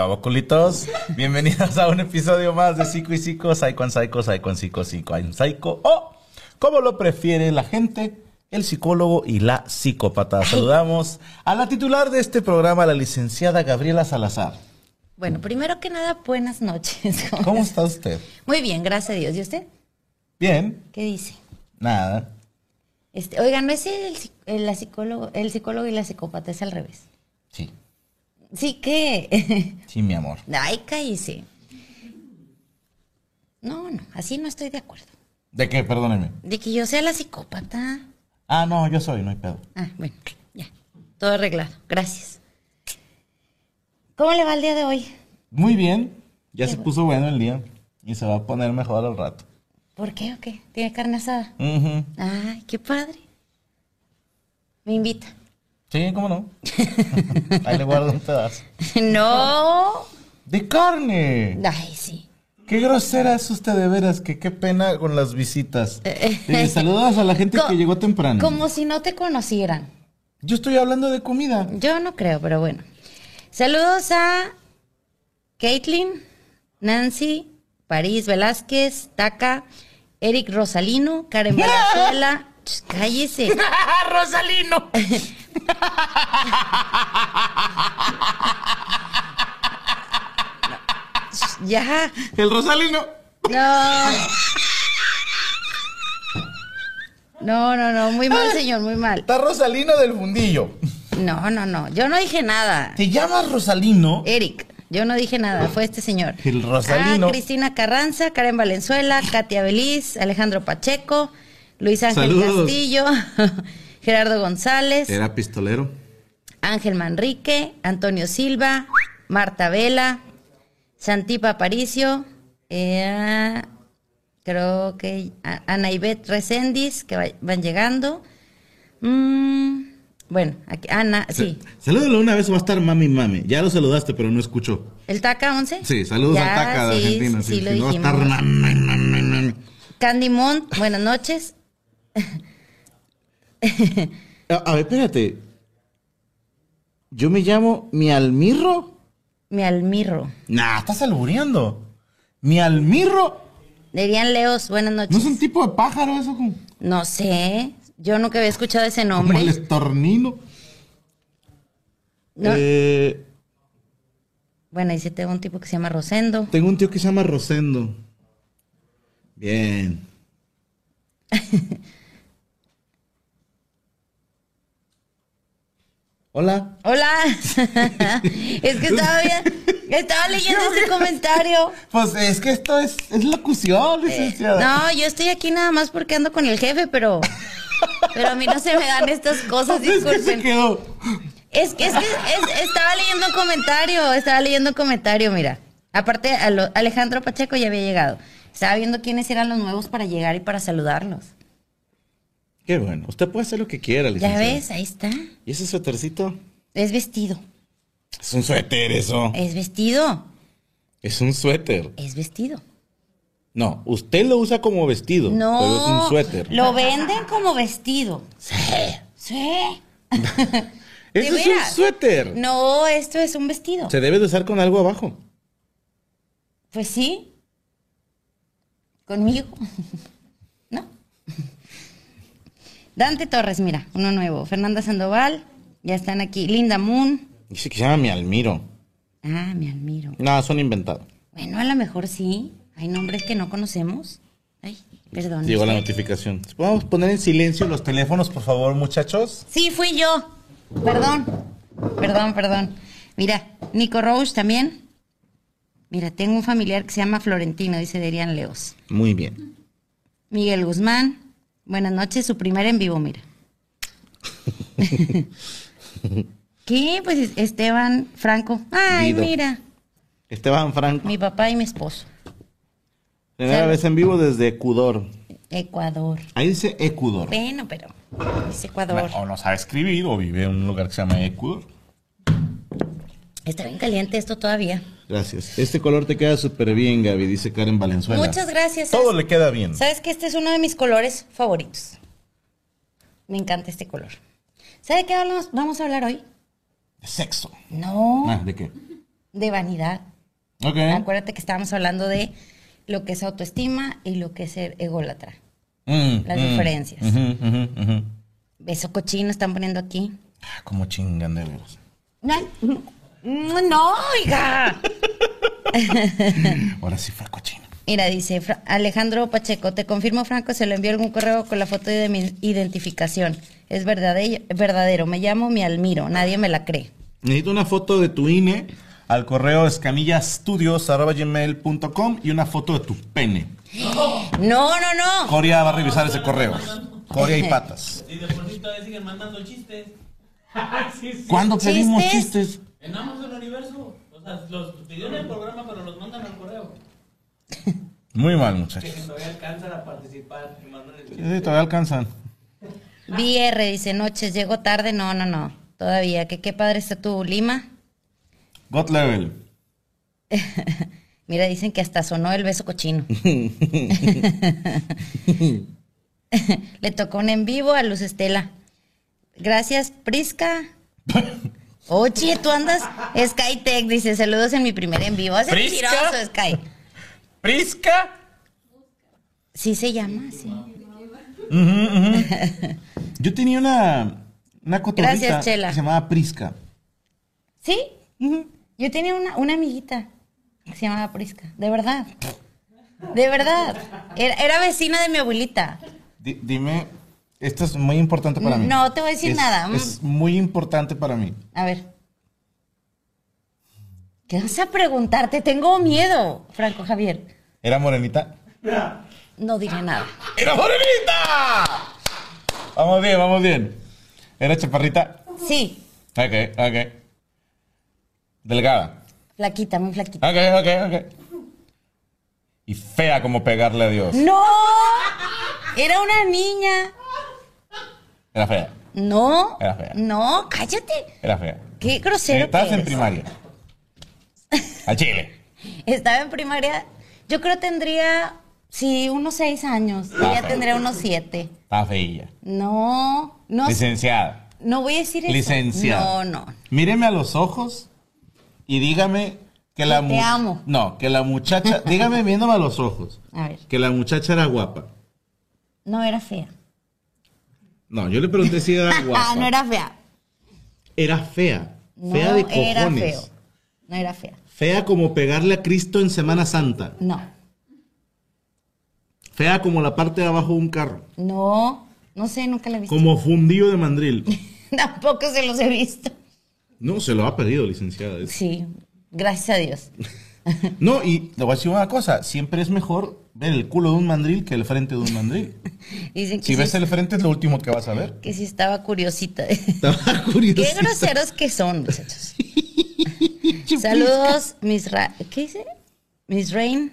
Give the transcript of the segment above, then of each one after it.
¿Qué va, culitos? Bienvenidos a un episodio más de Psico y Psico, Psycho and Psycho, Psycho and Psico, Psycho and Psycho, o como lo prefiere la gente, el psicólogo y la psicópata. Saludamos a la titular de este programa, la licenciada Gabriela Salazar. Bueno, primero que nada, buenas noches. ¿Cómo está usted? Muy bien, gracias a Dios. ¿Y usted? Bien. ¿Qué dice? Nada. Este, oiga, no es el, el, la psicólogo, el psicólogo y la psicópata, es al revés. Sí. Sí, ¿qué? Sí, mi amor. Ay, cállese. No, no, así no estoy de acuerdo. ¿De qué? Perdóneme. De que yo sea la psicópata. Ah, no, yo soy, no hay pedo. Ah, bueno, ya. Todo arreglado. Gracias. ¿Cómo le va el día de hoy? Muy bien. Ya se puso bueno el día. Y se va a poner mejor al rato. ¿Por qué o qué? ¿Tiene carne asada? Ujú. Ay, qué padre. Me invita. Sí, ¿cómo no? Ahí le guardo un pedazo. no. ¡De carne! Ay, sí. Qué grosera es usted de veras, que qué pena con las visitas. Eh, saludos a la gente que llegó temprano. Como si no te conocieran. Yo estoy hablando de comida. Yo no creo, pero bueno. Saludos a Caitlin, Nancy, París Velázquez, Taca, Eric Rosalino, Karen Valenzuela. Cállese. ¡Rosalino! Ya. El Rosalino. No. No, no, no. Muy mal, señor, muy mal. Está Rosalino del fundillo. No, no, no. Yo no dije nada. ¿Te llamas Rosalino? Eric, yo no dije nada, fue este señor. El Rosalino. Ah, Cristina Carranza, Karen Valenzuela, Katia Beliz, Alejandro Pacheco, Luis Ángel Saludos. Castillo, Gerardo González, Era pistolero. Ángel Manrique, Antonio Silva, Marta Vela, Santipa Aparicio, eh, creo que Ana Ivette Reséndiz, que va- van llegando. Mm, bueno, aquí, Ana, sí. Salúdalo una vez, va a estar mami mami. Ya lo saludaste, pero no escuchó. ¿El TACA 11? Sí, saludos Ya, al Taca de sí, Argentina. Sí, lo sí, no va a dijimos. estar mami, mami, mami. Candy Mont, buenas noches. A, a ver, espérate. Yo me llamo Mi Almirro. Mi almirro. Nah, estás albureando. Mi Almirro. Dirían Leos, buenas ¿No es noches. un tipo de pájaro eso? Como, No sé, yo nunca había escuchado ese como nombre. el estornino. No. Eh, Bueno, dice, tengo un tipo que se llama Rosendo. Tengo un tío que se llama Rosendo. Bien. Hola. Hola. es que estaba, bien- estaba leyendo ese comentario. Pues es que esto es, es locución, licenciada. No, yo estoy aquí nada más porque ando con el jefe, pero... Pero a mí no se me dan estas cosas, es que se disculpen. quedó. Es que, es que es- estaba leyendo un comentario, estaba leyendo un comentario, mira. Aparte, Alejandro Pacheco ya había llegado. Estaba viendo quiénes eran los nuevos para llegar y para saludarlos. Qué bueno. Usted puede hacer lo que quiera, Ya licenciada. ves, ahí está. ¿Y ese suétercito? Es vestido, Es un suéter eso. es vestido, Es un suéter. es vestido. No, usted lo usa como vestido. No, Pero es un suéter. lo venden como vestido. Sí. Sí. Eso ¿De es un suéter. No, esto es un vestido. Se debe de usar con algo abajo. Pues sí. Conmigo. Dante Torres, mira, uno nuevo. Fernanda Sandoval, ya están aquí. Linda Moon. Dice que se llama mi Almiro. Ah, me admiro. No, son inventados. Bueno, a lo mejor sí. Hay nombres que no conocemos. Ay, perdón. Llegó la notificación. ¿Podemos poner en silencio los teléfonos, por favor, muchachos? Sí, fui yo. Perdón. Perdón, perdón. Mira, Nico Rose también. Mira, tengo un familiar que se llama Florentino, dice Derian Leos. Muy bien. Miguel Guzmán. Buenas noches, su primer en vivo, mira. ¿Qué? Pues Esteban Franco. Ay, Guido. mira. Esteban Franco. Mi papá y mi esposo. Primera vez en vivo desde Ecuador. Ecuador. Ahí dice Ecuador. Bueno, pero es Ecuador. O no sabe escribir o vive en un lugar que se llama Ecuador. Está bien caliente esto todavía. Gracias. Este color te queda súper bien, Gaby, dice Karen Valenzuela. Muchas gracias. Todo ¿Sabes- le queda bien. ¿Sabes que este es uno de mis colores favoritos? Me encanta este color. ¿Sabe qué hablamos- vamos a hablar hoy? De sexo. No, Ah, ¿De qué? de vanidad. Ok. Acuérdate que estábamos hablando de lo que es autoestima y lo que es ser ególatra. Mm, Las mm. diferencias. Ujú. Beso cochino están poniendo aquí. Ah, Como chingan de veras. No, no, oiga. Ahora sí fue cochino. Mira, dice Fra- Alejandro Pacheco, te confirmo, Franco, se lo envió algún correo con la foto de mi identificación. Es verdadero, verdadero. me llamo Mi Almiro, nadie me la cree. Necesito una foto de tu INE al correo escamillastudios.gmail.com y una foto de tu pene. No, no, no. Coria va a revisar ese correo. Coria y patas. Y de por sí todavía siguen mandando chistes. sí, sí. ¿Cuándo pedimos ¿Chistes? En Amazon Universo. O sea, los pidieron en el programa, pero los mandan al correo. Muy mal, Que muchachos. todavía alcanzan a participar y mandan el Sí, sí, todavía alcanzan. VR dice, noches, llego tarde. No, no, no. Todavía, que qué padre está tu Lima. God level. Mira, dicen que hasta sonó el beso cochino. Le tocó un en vivo a Luz Estela. Gracias, Prisca. Oye, tú andas SkyTech, dice, saludos en mi primer en vivo. Hace mentiroso, Sky. Prisca. Sí se llama, sí. Yo tenía una, una cotorrita Gracias, Chela. que se llamaba Prisca. ¿Sí? Yo tenía una, una amiguita que se llamaba Prisca, de verdad. De verdad. Era, era vecina de mi abuelita. Di- dime, esto es muy importante para mí. No te voy a decir Es- nada. Es muy importante para mí. A ver. ¿Qué vas a preguntarte? Tengo miedo, Franco Javier. ¿Era morenita? No diré nada. ¡Era morenita! Vamos bien, vamos bien. ¿Era chaparrita? Sí, Ok, ok. Delgada. flaquita, muy flaquita. Ok, ok, ok. Y fea como pegarle a Dios. ¡No! Era una niña. Era fea, No. Era fea. No, cállate. era fea. Qué grosero. Estabas que en primaria. Al chile. Estaba en primaria. Yo creo tendría, sí, unos seis años. Ok. tendría unos siete. Estaba feilla. No, no. Licenciada. No voy a decir eso. Licenciada. No, no. Míreme a los ojos y dígame que la te amo. No, que la muchacha, dígame viéndome a los ojos, A ver. que la muchacha era guapa. No era fea. No, yo le pregunté si era guapa. Ah, no era fea. Era fea. No Fea de cojones. era feo. No era fea. Fea como pegarle a Cristo en Semana Santa. No, Fea como la parte de abajo de un carro. no, no sé, nunca la he visto. Como fundido de mandril. Tampoco se los he visto. No, se lo ha pedido, licenciada. Sí, gracias a Dios. No, y le voy a decir una cosa. Siempre es mejor ver el culo de un mandril que el frente de un mandril. Dicen que, Si ves el frente es lo último que vas a ver. que sí estaba curiosita. Estaba Qué curiosita. groseros que son, muchachos. Saludos, Miss Ra ¿Qué dice? Miss Rain.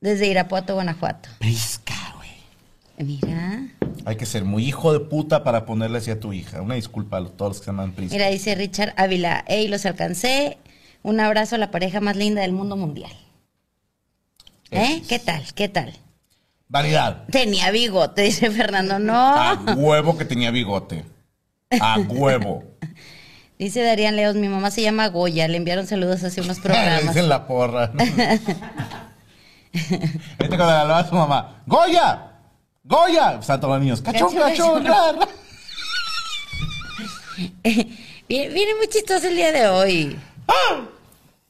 Desde Irapuato, Guanajuato. Prisca, güey. Mira. Hay que ser muy hijo de puta para ponerle así a tu hija. Una disculpa a los- todos los que se llaman Prisca. Mira, dice Richard Ávila. Ey, los alcancé. Un abrazo a la pareja más linda del mundo mundial. ¿Eh? ¿Qué tal? ¿Qué tal? Vanidad. Tenía bigote, dice Fernando. A No. huevo que tenía bigote. A huevo. Dice Darían Leos, mi mamá se llama Goya. Le enviaron saludos hace unos Le programas. dicen la porra. Vete cuando le hablaba a su mamá. ¡Goya! ¡Goya! Están todos los niños. ¡Cachón, Cachón, cachón! ra! Viene, viene muy chistoso el día de hoy.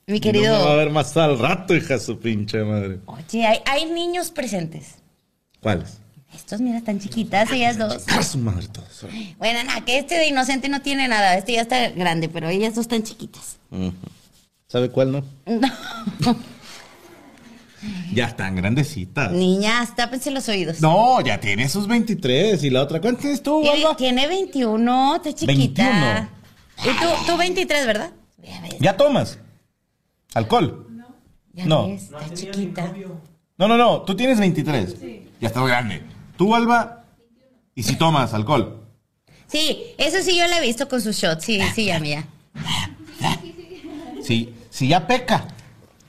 Mi querido. No me va a ver más al rato, hija su pinche madre. Oye, hay, hay niños presentes. ¿Cuáles? Estos, mira, están chiquitas, ellas dos. A su madre todos. Bueno, nada, que este de inocente no tiene nada. Este ya está grande, pero ellas dos están chiquitas. ¿Sabe cuál no? No. Ya están grandecitas. Niñas, tápense los oídos. No, ya tiene sus 23. ¿Y la otra cuánto tienes tú, Alba? tiene 21, está chiquita. 21. Y tú, tú 23, ¿verdad? ¿Ya tomas? ¿Alcohol? ya no. ves, está chiquita. No, no, no. Tú tienes 23. Ya estás grande. Tú, Alba, y si tomas alcohol. Sí, eso sí yo la he visto con sus shots. Sí, sí, ya, mía. Si, si ya peca,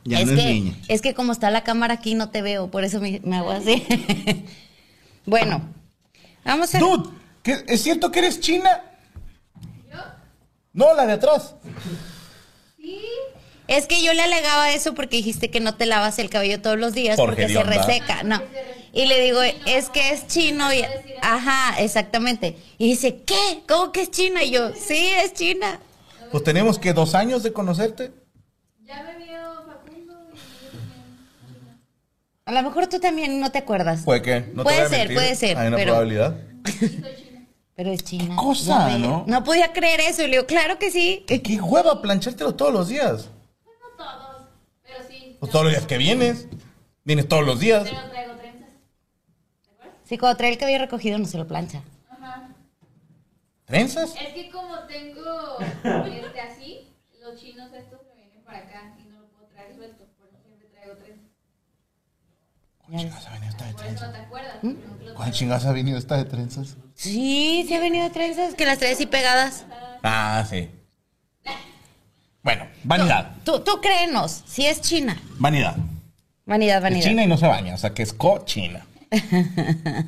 ya es, no es que, niña. es que como está la cámara aquí no te veo, por eso me, me hago así. bueno, vamos a... Dude, ¿qué- ¿es cierto que eres china? No, la de atrás. Es que yo le alegaba eso porque dijiste que no te lavas el cabello todos los días Por porque se reseca. No. Y le digo, es que es chino. Y, ajá, exactamente. Y dice, ¿qué? ¿Cómo que es china? Y yo, sí, es china. Pues tenemos que dos años de conocerte. Ya me vio Facundo y yo también. A lo mejor tú también no te acuerdas. Puede que. No te Puede ser, puede ser, Hay una pero- probabilidad. Pero es china. cosa, Ya ve. ¿no? No podía creer eso. Y le digo, claro que sí. ¿Qué, qué hueva planchártelo todos los días? Pues no todos, pero sí. Pues todos los días que vienes. Vienes todos los días. Pero traigo trenzas. Sí, cuando trae el cabello recogido no se lo plancha. Ajá. ¿Trenzas? Es que como tengo este así, los chinos estos me vienen para acá y no lo puedo traer suelto, por eso siempre traigo trenzas. ¿Cuál chingados ha venido esta de Por eso no trenzas? te acuerdas. ¿Mm? te lo ¿Cuál chingados ha venido esta de trenzas? Sí, sí ha venido de trenzas, que las traes así pegadas. Ah, sí. Bueno, vanidad. Tú, tú créenos, si es china. Vanidad. Vanidad, Es vanidad. china y no se baña, o sea que es cochina.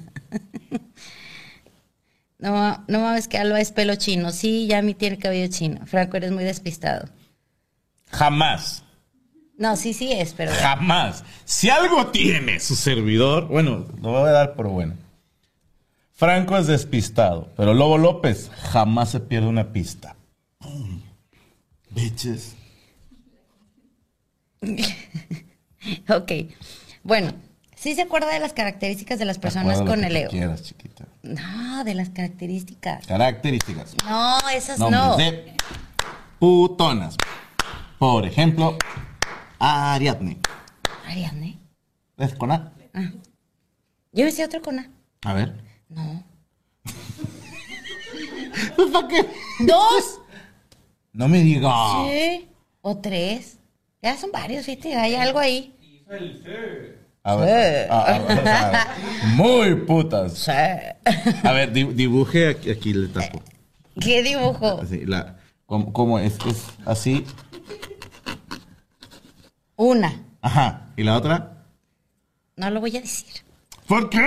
No, no mames que Alba es pelo chino. Sí, Yami tiene cabello chino. Franco, eres muy despistado. Jamás. No, sí, sí es, pero... Jamás. Si algo tiene su servidor, bueno, lo voy a dar por bueno. Franco es despistado, pero Lobo López jamás se pierde una pista. Boom. Bitches. Ok. Bueno, ¿sí se acuerda de las características de las personas Acuérdalo con el ego? quieras, chiquita. No, de las características. Características. No, esas Nombres no. de putonas. Por ejemplo, Ariadne. Ariadne. ¿Es con A? Yo decía otro con A. A ver. No. ¿Para qué? ¿Dos? No me diga. Sí. ¿O tres? Ya son varios, fíjate, hay algo ahí. A ver. Sí. a- a- a ver, a ver. Muy putas. Sí. A ver, di- dibuje aquí, aquí le tapo. ¿Qué dibujo? Así, la, ¿cómo, cómo es? Es así. Una. Ajá. ¿Y la otra? No lo voy a decir. ¿Por qué?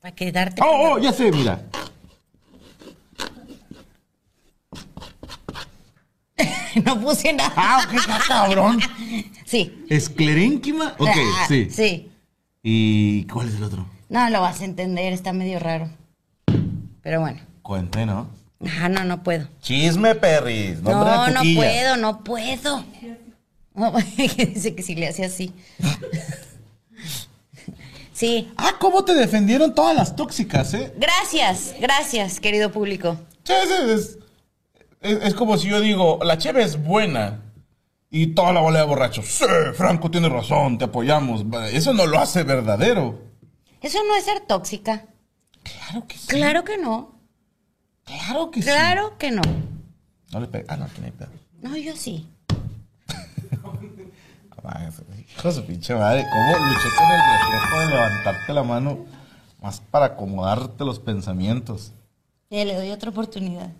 Para quedarte. Oh, oh, ya sé, mira. no puse nada. Ah, ok, cabrón. Sí. ¿Esclerénquima? Ok, Ah, sí. Sí. ¿Y cuál es el otro? No lo vas a entender, está medio raro. Pero bueno. Cuente, ¿no? Ah, no, no puedo. Chisme, perris. No, no puedo, no puedo. No, dice que si le hace así. Sí. Ah, ¿cómo te defendieron todas las tóxicas, eh? Gracias, gracias, querido público. Sí, sí, es, es- como si yo digo, la cheve es buena. Y toda la bola de borrachos. Sí, Franco tiene razón, te apoyamos. Eso no lo hace verdadero. Eso no es ser tóxica. Claro que sí. Claro que no. Claro que sí. Claro que no. No le pega. Ah, no, aquí no hay pedo. No, yo sí. Hijo de su pinche madre, ¿cómo luché con el reflejo de levantarte la mano más para acomodarte los pensamientos? Ya le doy otra oportunidad.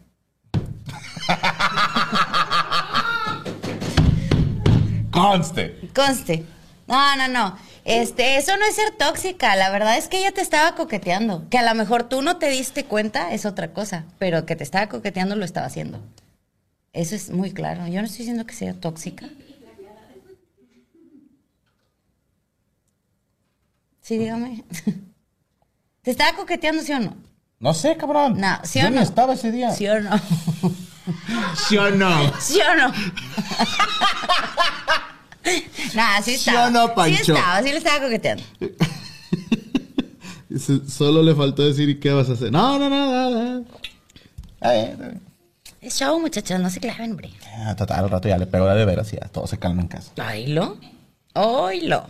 ¡Conste! Conste. No, no, no. Este, eso no es ser tóxica. La verdad es que ella te estaba coqueteando. Que a lo mejor tú no te diste cuenta es otra cosa, pero que te estaba coqueteando lo estaba haciendo. Eso es muy claro. Yo no estoy diciendo que sea tóxica. Sí, dígame. ¿Te estaba coqueteando, sí o no? No sé, cabrón. No, ¿sí Yo o ni no? estaba ese día. ¿Sí o no? ¿Sí o no? ¿Sí o no? Nah, sí ¿Sí estaba. o no, Pancho? Sí estaba, sí le estaba coqueteando. Solo le faltó decir, ¿y qué vas a hacer? No, no, no, no. Eh, Es show, muchachos, no se claven, hombre. eh, total, al rato ya le pego la de veras y ya todo se calma en casa. Oílo. Oílo.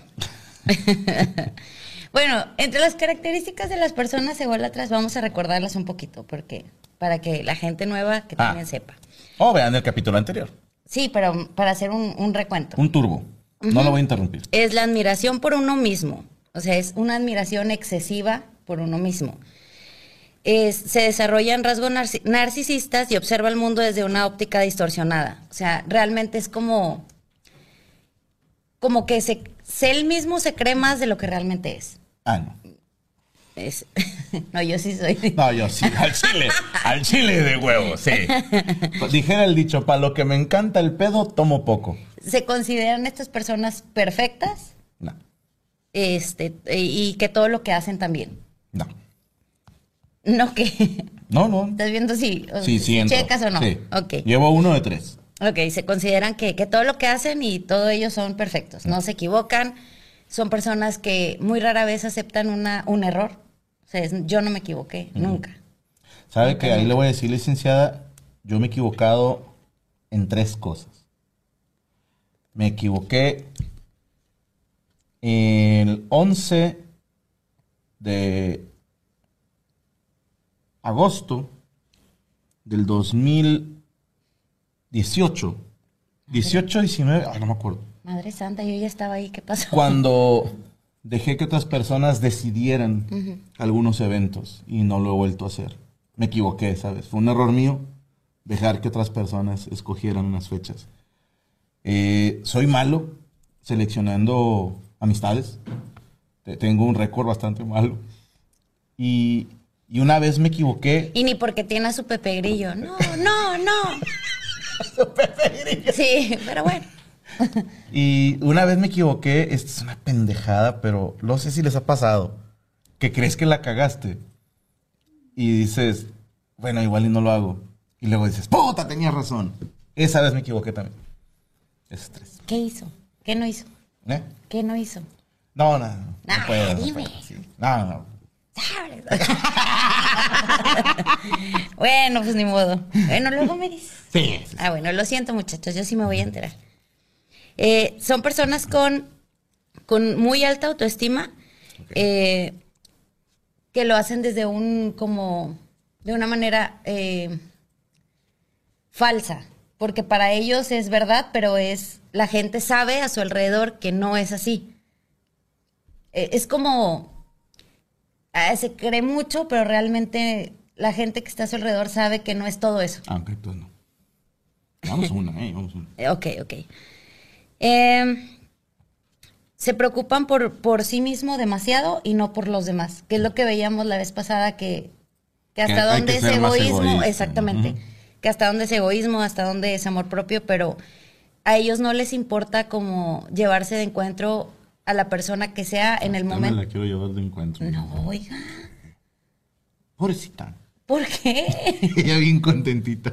Bueno, entre las características de las personas ególatras, vamos a recordarlas un poquito, porque para que la gente nueva que Ah. también sepa. O vean el capítulo anterior. Sí, pero para hacer un, un recuento. Un turbo. No lo voy a interrumpir. Es la admiración por uno mismo. O sea, es una admiración excesiva por uno mismo. Es- se desarrollan rasgos narci- narcisistas y observa el mundo desde una óptica distorsionada. O sea, realmente es como, como que se, se él mismo se cree más de lo que realmente es. Ah, no. Es- no, yo sí soy. No, yo sí, al chile, al chile de huevo, sí. Dijera el dicho, para lo que me encanta el pedo, tomo poco. Se consideran estas personas perfectas No, este, y que todo lo que hacen también. no. No que... No, no. ¿Estás viendo si, Sí, si checas o no? Sí. Ok. Llevo uno de tres. Ok, se consideran que, que todo lo que hacen y todos ellos son perfectos, no se equivocan, son personas que muy rara vez aceptan una, un error. O sea, es- yo no me equivoqué, nunca. ¿Sabe que ahí le voy a decir, licenciada? Yo me he equivocado en tres cosas. Me equivoqué el 11 de agosto del 2018. 18, 19, ay, no me acuerdo. Madre Santa, yo ya estaba ahí, ¿qué pasó? Cuando dejé que otras personas decidieran algunos eventos y no lo he vuelto a hacer. Me equivoqué, ¿sabes? Fue un error mío dejar que otras personas escogieran unas fechas. Eh, soy malo seleccionando amistades. Te- Tengo un récord bastante malo. Y, y una vez me equivoqué. Y ni porque tiene a su Pepe Grillo. No, no, no. Sí, pero bueno. Y una vez me equivoqué, esta es una pendejada, pero no sé si les ha pasado, que crees que la cagaste y dices, bueno, igual y no lo hago. Y luego dices, puta, tenía razón. Esa vez me equivoqué también. Esos tres. ¿Qué hizo? ¿Qué no hizo? ¿Eh? ¿Qué no hizo? No, no, no. No Ah, puedo. no dime. puedo, sí. No, no. ¿Sabes? bueno, pues ni modo. Bueno, luego me dices. Sí, sí, Ah, bueno, lo siento, muchachos, yo sí me voy a enterar. Eh, son personas con, con muy alta autoestima eh, que lo hacen desde un, como, de una manera eh, falsa, porque para ellos es verdad, pero es, la gente sabe a su alrededor que no es así. Eh, es como, ah, se cree mucho, pero realmente la gente que está a su alrededor sabe que no es todo eso. Ah, ok, entonces no. Vamos a una, eh, vamos a una. Ok, ok. Em, se preocupan por, por sí mismo demasiado y no por los demás, que es lo que veíamos la vez pasada, que, que hasta Que dónde que es egoísmo, egoísta, exactamente, que hasta dónde es egoísmo, hasta dónde es amor propio, pero a ellos no les importa como llevarse de encuentro a la persona que sea en el momento. la quiero llevar de encuentro. No, oiga. Pobrecita. ¿Por qué? Ella bien contentita.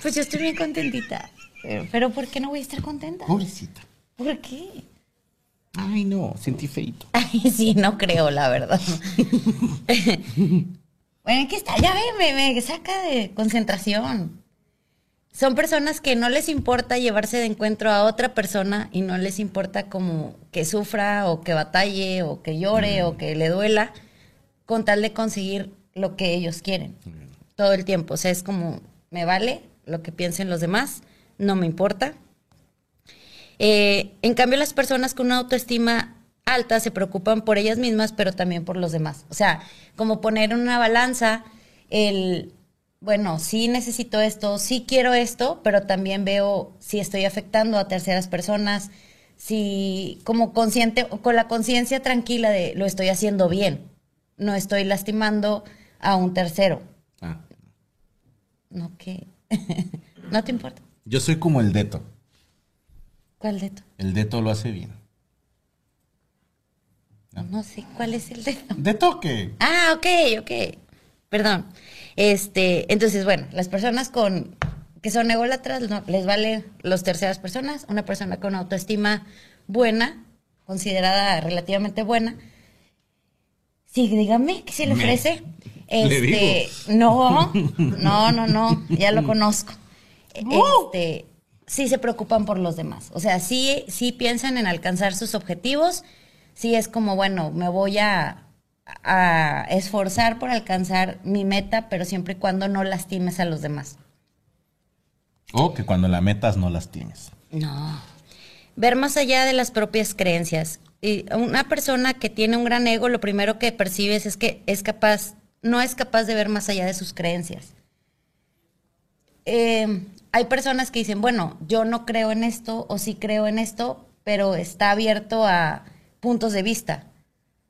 Pues yo estoy bien contentita. Pero, pero ¿por qué no voy a estar contenta? Pobrecita. ¿Por qué? Ay, no, sentí feito. Ay, sí, no creo, la verdad. bueno, ¿qué está? Ya ve, me, me saca de concentración. Son personas que no les importa llevarse de encuentro a otra persona y no les importa como que sufra o que batalle o que llore o que le duela con tal de conseguir lo que ellos quieren todo el tiempo. O sea, es como, me vale lo que piensen los demás, no me importa. Eh, en cambio, las personas con una autoestima alta se preocupan por ellas mismas, pero también por los demás. O sea, como poner en una balanza el, bueno, sí necesito esto, sí quiero esto, pero también veo si estoy afectando a terceras personas, si como consciente, con la conciencia tranquila de lo estoy haciendo bien, no estoy lastimando a un tercero. Ah, No, que no te importa. Yo soy como el Deto. ¿Cuál de tu? El Deto lo hace bien. No sé cuál es el de De toque. Ah, ok, ok. Perdón. Este, entonces, bueno, las personas con que son ególatras no, les vale los terceras personas. Una persona con autoestima buena, considerada relativamente buena. Sí, dígame, ¿qué se le Me- ofrece? Le Este, no, no, no, no, ya lo conozco. Este, sí se preocupan por los demás. O sea, sí, sí piensan en alcanzar sus objetivos. Sí es como, bueno, me voy a, a esforzar por alcanzar mi meta, pero siempre y cuando no lastimes a los demás. O que cuando la metas no las tienes. No. Ver más allá de las propias creencias. Y una persona que tiene un gran ego, lo primero que percibes es que es capaz, no es capaz de ver más allá de sus creencias. Eh, hay personas que dicen, bueno, yo no creo en esto o sí creo en esto, pero está abierto a puntos de vista.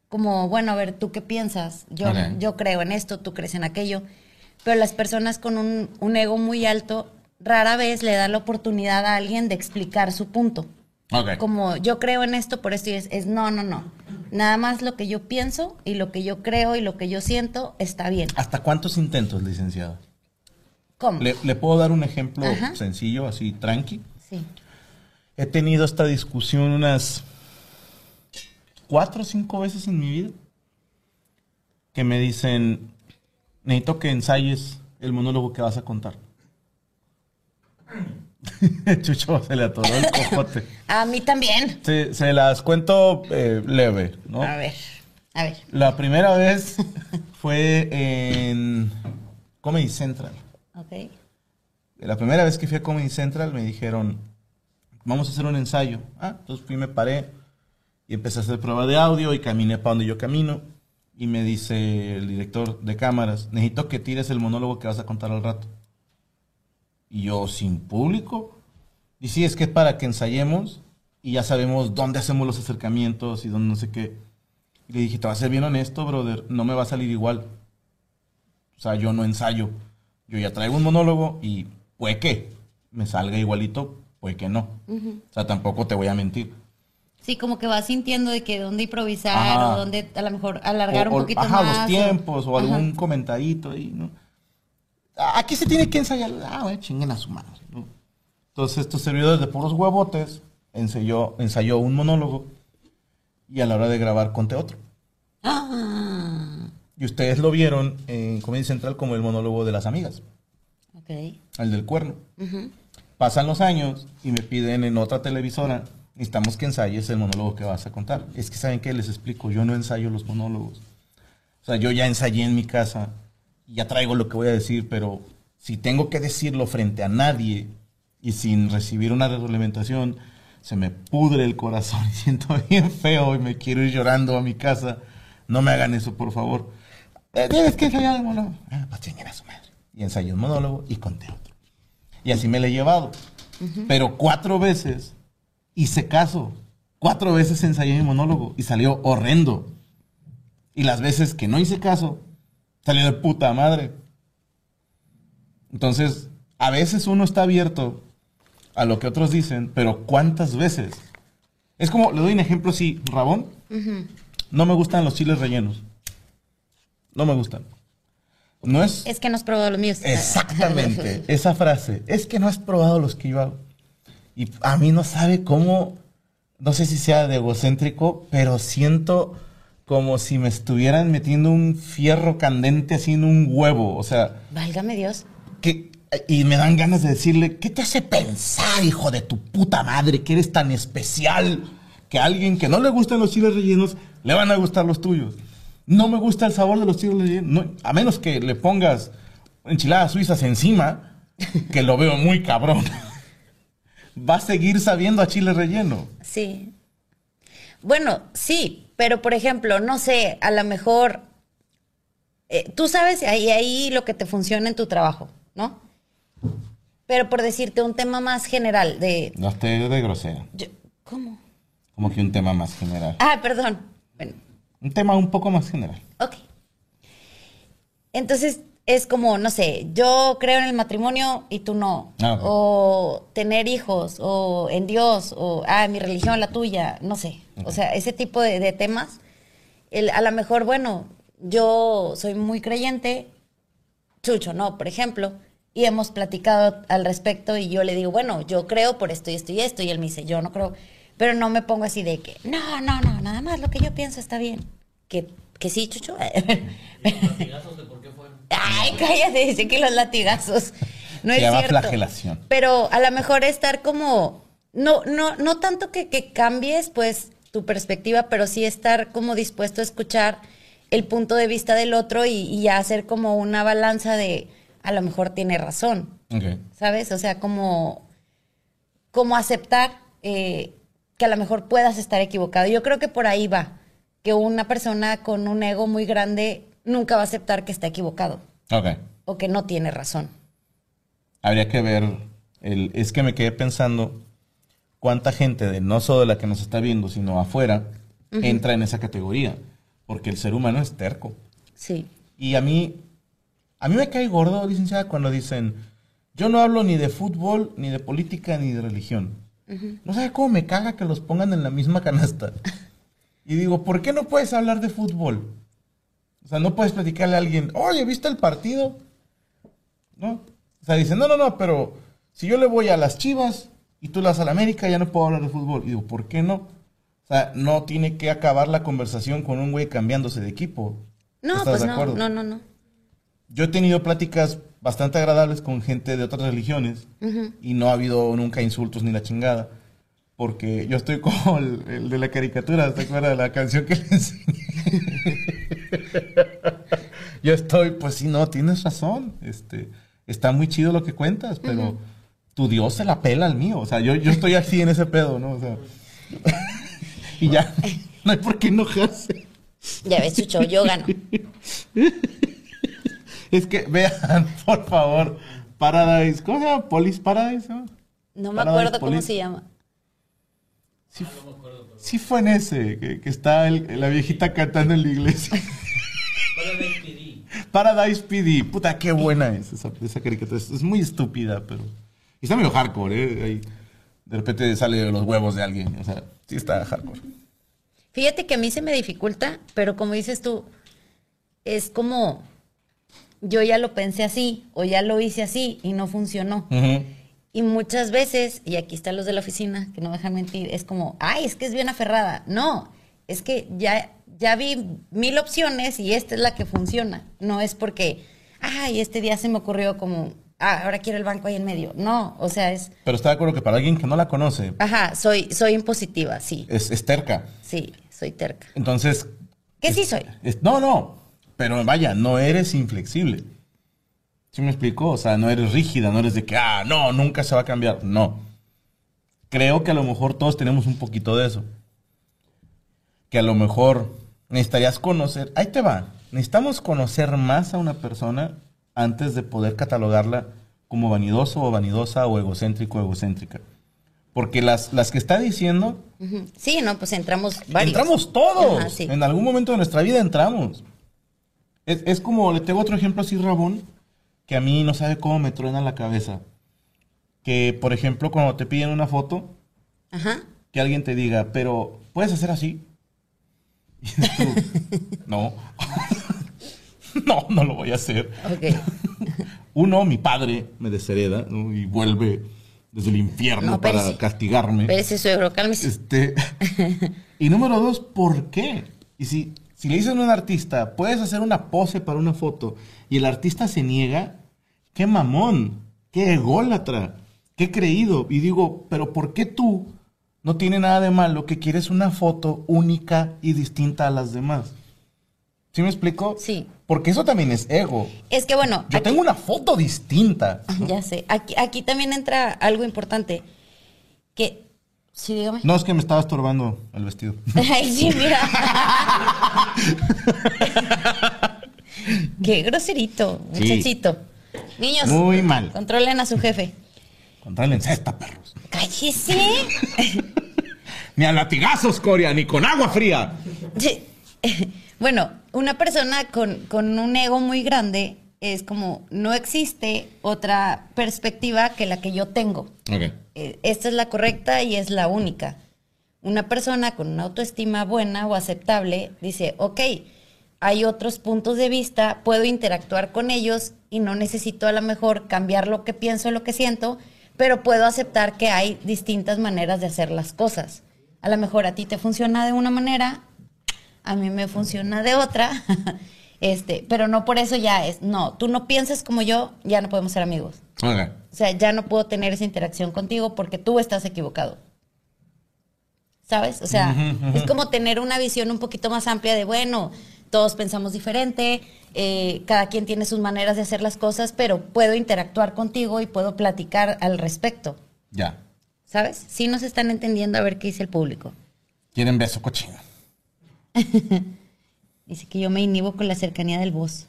Como, bueno, a ver, ¿tú qué piensas? Yo, yo creo en esto, tú crees en aquello. Pero las personas con un, un ego muy alto rara vez le dan la oportunidad a alguien de explicar su punto. Como yo creo en esto, por esto y es, es no, no, no. Nada más lo que yo pienso y lo que yo creo y lo que yo siento está bien. ¿Hasta cuántos intentos, licenciada? ¿Cómo? ¿Le, le puedo dar un ejemplo Ajá. sencillo, así, tranqui? Sí. He tenido esta discusión unas cuatro o cinco veces en mi vida. Que me dicen, necesito que ensayes el monólogo que vas a contar. Chucho se le atoró el cojote. A mí también. Se, se las cuento eh, leve, ¿no? A ver, a ver. La primera vez fue en Comedy Central. Ok. La primera vez que fui a Comedy Central me dijeron, vamos a hacer un ensayo. Ah, entonces fui, me paré y empecé a hacer prueba de audio y caminé para donde yo camino. Y me dice el director de cámaras, necesito que tires el monólogo que vas a contar al rato. Y yo, sin público. Y sí, es que es para que ensayemos y ya sabemos dónde hacemos los acercamientos y dónde no sé qué. Y le dije, te voy a ser bien honesto, brother, no me va a salir igual. O sea, yo no ensayo. Yo ya traigo un monólogo y puede que me salga igualito, puede que no. O sea, tampoco te voy a mentir. Sí, como que vas sintiendo de que dónde improvisar Ajá. o dónde a lo mejor alargar O- un poquito ajá, más. los tiempos o, algún comentadito ahí, ¿no? Aquí se tiene que ensayar. Ah, güey, chinguen a su madre, ¿no? Entonces, estos servidores de puros huevotes ensayó, ensayó un monólogo y a la hora de grabar conté otro. Ah, Y ustedes lo vieron en Comedy Central como el monólogo de las amigas, ok. el del cuerno. Pasan los años y me piden en otra televisora, necesitamos que ensayes el monólogo que vas a contar. Es que, ¿saben qué? Les explico, yo no ensayo los monólogos. O sea, yo ya ensayé en mi casa y ya traigo lo que voy a decir, pero si tengo que decirlo frente a nadie y sin recibir una retroalimentación, se me pudre el corazón y siento bien feo y me quiero ir llorando a mi casa. No me hagan eso, por favor. Eh, Tienes que ensayar el monólogo. Ah, pues chinguen a su madre. Y ensayé un monólogo y conté otro. Y así me lo he llevado. Pero cuatro veces hice caso. Cuatro veces ensayé mi monólogo y salió horrendo. Y las veces que no hice caso, salió de puta madre. Entonces, a veces uno está abierto a lo que otros dicen, pero ¿cuántas veces? Es como, le doy un ejemplo así, Rabón. No me gustan los chiles rellenos. No me gustan. No es Es que no has probado los míos. exactamente esa frase. Es que no has probado los que yo hago. Y a mí no sabe cómo, no sé si sea de egocéntrico, pero siento como si me estuvieran metiendo un fierro candente así en un huevo. O sea, Válgame Dios. que, y me dan ganas de decirle, ¿qué te hace pensar, hijo de tu puta madre, que eres tan especial que a alguien que no le gustan los chiles rellenos le van a gustar los tuyos? No me gusta el sabor de los chiles rellenos, no, a menos que le pongas enchiladas suizas encima, que lo veo muy cabrón. Va a seguir sabiendo a chile relleno. Sí. Bueno, sí, pero por ejemplo, no sé, a lo mejor eh, tú sabes ahí, ahí lo que te funciona en tu trabajo, ¿no? Pero por decirte un tema más general de... No esté de grosera, yo- ¿Cómo? como que un tema más general. Ah, perdón. Un tema un poco más general. ok. Entonces es como, no sé, yo creo en el matrimonio y tú no. Ah. O tener hijos, o en Dios, o, ah, mi religión, la tuya, no sé. O sea, ese tipo de, de temas. El- a lo mejor, bueno, yo soy muy creyente, Chucho, ¿no? Por ejemplo, y hemos platicado al respecto y yo le digo, bueno, yo creo por esto y esto y esto, y él me dice, yo no creo, pero no me pongo así de que, no, no, no, nada más lo que yo pienso está bien. Que, que sí, Chucho. Latigazos de por qué fueron. Ay, cállate, dice que los latigazos. No Se es llama cierto. flagelación. Pero a lo mejor estar como, no, no, no tanto que, que cambies pues tu perspectiva, pero sí estar como dispuesto a escuchar el punto de vista del otro y, y ya hacer como una balanza de a lo mejor tiene razón. ¿sabes? O sea, como, como aceptar eh, que a lo mejor puedas estar equivocado. Yo creo que por ahí va, que una persona con un ego muy grande nunca va a aceptar que está equivocado Ok. o que no tiene razón. Habría que ver, el, es que me quedé pensando cuánta gente, de no solo de la que nos está viendo, sino afuera, entra en esa categoría. Porque el ser humano es terco. Sí. Y a mí, a mí me cae gordo, licenciada, cuando dicen, yo no hablo ni de fútbol, ni de política, ni de religión. No sabe cómo me caga que los pongan en la misma canasta. Y digo, ¿por qué no puedes hablar de fútbol? O sea, no puedes platicarle a alguien, oye, ¿viste el partido? ¿No? O sea, dicen, no, no, no, pero si yo le voy a las Chivas y tú las a la América, ya no puedo hablar de fútbol. Y digo, ¿por qué no? O sea, no tiene que acabar la conversación con un güey cambiándose de equipo. No, ¿Estás pues de no, acuerdo? no, no, no. Yo he tenido pláticas bastante agradables con gente de otras religiones y no ha habido nunca insultos ni la chingada. Porque yo estoy como el, el de la caricatura, ¿te acuerdas de la canción que le enseñé? yo estoy, pues sí, no, tienes razón. Este, está muy chido lo que cuentas, pero tu Dios se la pela al mío. O sea, yo, yo estoy así en ese pedo, ¿no? O sea, y ya, no hay por qué enojarse. Ya ves, Chucho, yo gano. Es que vean, por favor, Paradise, ¿cómo se llama? Police Paradise, ¿no? No me Paradise acuerdo cómo se llama. Sí, sí fue en ese, que, que está el- la viejita cantando en la iglesia. Para ver PD. Paradise PD, puta, qué buena es esa, esa caricatura. Es, es muy estúpida, pero... Y está medio hardcore, ¿eh? Ahí, de repente sale de los huevos de alguien, o sea, sí está hardcore. Fíjate que a mí se me dificulta, pero como dices tú, es como yo ya lo pensé así o ya lo hice así y no funcionó. Y muchas veces, y aquí están los de la oficina, que no me dejan mentir, es como, ay, es que es bien aferrada. No, es que ya, ya vi mil opciones y esta es la que funciona. No es porque, ay, este día se me ocurrió como, ah, ahora quiero el banco ahí en medio. No, o sea, es, Pero está de acuerdo que para alguien que no la conoce, ajá, soy, soy impositiva, sí, es, es terca. sí, soy terca. Entonces, Que sí soy. Es- no, no, pero vaya, no eres inflexible. ¿Sí me explico? O sea, no eres rígida, no eres de que, ah, no, nunca se va a cambiar. No. Creo que a lo mejor todos tenemos un poquito de eso. Que a lo mejor necesitarías conocer, ahí te va, necesitamos conocer más a una persona antes de poder catalogarla como vanidoso o vanidosa o egocéntrico o egocéntrica. Porque las, las que está diciendo. Sí, no, pues entramos varios. Entramos todos. Ajá, sí. En algún momento de nuestra vida entramos. Es, es como, le tengo otro ejemplo así, Rabón, que a mí no sabe cómo me truena la cabeza. Que, por ejemplo, cuando te piden una foto, Ajá. que alguien te diga, pero, ¿puedes hacer así? Y tú, no. no, no lo voy a hacer. Ok. Uno, mi padre me deshereda ¿no? y vuelve desde el infierno No, para castigarme. Espérese, suegro, cálmese. Este, y número dos, ¿por qué? Y si, si le dicen a un artista, puedes hacer una pose para una foto y el artista se niega, qué mamón, qué ególatra, qué creído. Y digo, pero ¿por qué tú no tiene nada de malo que quieres una foto única y distinta a las demás? ¿Sí me explico? Sí. Porque eso también es ego. Es que bueno, Yo aquí- tengo una foto distinta. ya sé, aquí, aquí también entra algo importante. Que, sí, dígame. No es que me estaba estorbando el vestido. Ay, sí, mira. Qué groserito, Sí. muchachito. Niños, Muy mal. controlen a su jefe. Contra la cesta, perros. Cállese. Ni a latigazos, Coria, ni con agua fría. Sí. Bueno, una persona con, con un ego muy grande es como, no existe otra perspectiva que la que yo tengo. Ok. Eh, esta es la correcta y es la única. Una persona con una autoestima buena o aceptable dice, ok, hay otros puntos de vista, puedo interactuar con ellos y no necesito a lo mejor cambiar lo que pienso, lo que siento, pero puedo aceptar que hay distintas maneras de hacer las cosas. A lo mejor a ti te funciona de una manera, a mí me funciona de otra, este, pero no por eso ya es, no, tú no piensas como yo, ya no podemos ser amigos. Ok. O sea, ya no puedo tener esa interacción contigo porque tú estás equivocado. ¿Sabes? O sea, ujú. es como tener una visión un poquito más amplia de, bueno, todos pensamos diferente, eh, cada quien tiene sus maneras de hacer las cosas, pero puedo interactuar contigo y puedo platicar al respecto. Ya. ¿Sabes? Sí nos están entendiendo a ver qué dice el público. Quieren beso cochino. Dice que yo me inhibo con la cercanía del voz.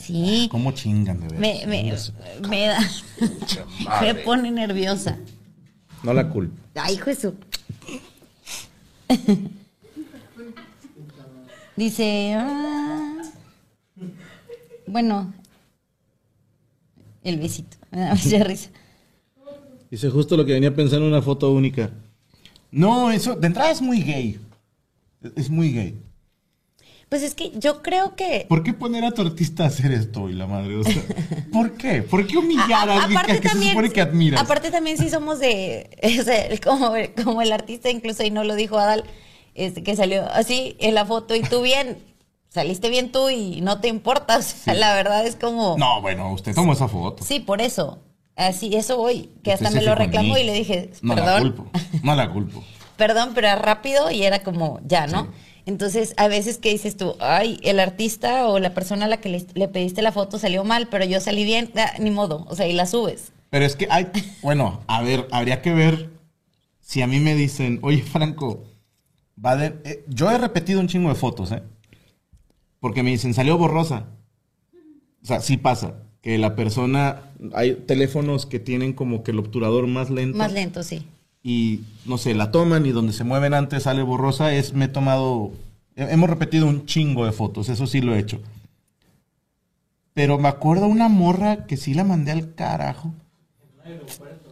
Sí. ¿Cómo chingan, de? Me, me, me da, me pone nerviosa. No la culpo. Ay, hijo de su- Dice, ah, bueno, el besito, me da mucha risa. Dice justo lo que venía pensando en una foto única. No, eso de entrada es muy gay. Es muy gay. Pues es que yo creo que... ¿Por qué poner a tu artista a hacer esto y la madre? O sea, ¿Por qué? ¿Por qué humillar a, A- alguien que, que se supone que admiras? Aparte también sí somos de, o sea, el- como, como el artista incluso, y no lo dijo Adal, este, que salió así en la foto y tú bien, saliste bien tú y no te importa, o sea, la verdad es como... No, bueno, usted tomó esa foto. Sí, por eso, así, eso voy, que Usted hasta me lo reclamó y le dije, No la perdón, culpo. No la culpo. perdón, pero era rápido y era como, ya, ¿no? Sí. Entonces, a veces que dices tú, ay, el artista o la persona a la que le, le pediste la foto salió mal, pero yo salí bien, ah, ni modo, o sea, y la subes. Pero es que hay, bueno, a ver, habría que ver si a mí me dicen, oye Franco, va de, eh, yo he repetido un chingo de fotos, ¿eh? Porque me dicen, salió borrosa. O sea, sí pasa, que la persona, hay teléfonos que tienen como que el obturador más lento. Más lento, sí. Y, no sé, la toman y donde se mueven antes sale borrosa, es, me he tomado, he- hemos repetido un chingo de fotos, eso sí lo he hecho. Pero me acuerdo una morra que sí la mandé al carajo.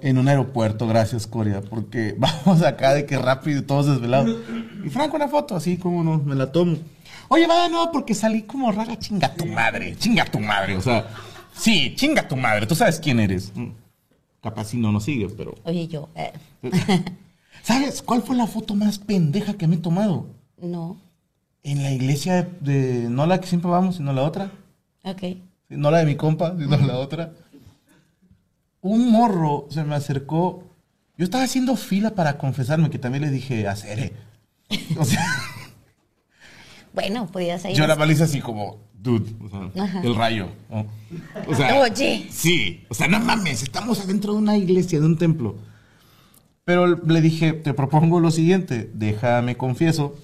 En un aeropuerto, gracias Corea, porque vamos acá de que rápido y todos desvelados. Y Franco, una foto, así como no, me la tomo. Oye, va, no, porque salí como rara, chinga tu madre, chinga tu madre, o sea, sí, chinga tu madre, tú sabes quién eres. Capaz si no nos sigue, pero... Oye, yo, eh, ¿Sabes cuál fue la foto más pendeja que me he tomado? no, En la iglesia de, de- no la que siempre vamos, sino la otra. ok. No la de mi compa, sino la otra. Un morro se me acercó. Yo estaba haciendo fila para confesarme, que también le dije, hacer. O sea, Bueno, podías ir. yo la baliza así como, dude, o sea, el rayo. ¿no? O sea, Oye. Sí, o sea, no mames, estamos adentro de una iglesia, de un templo. Pero le dije, te propongo lo siguiente, déjame confieso,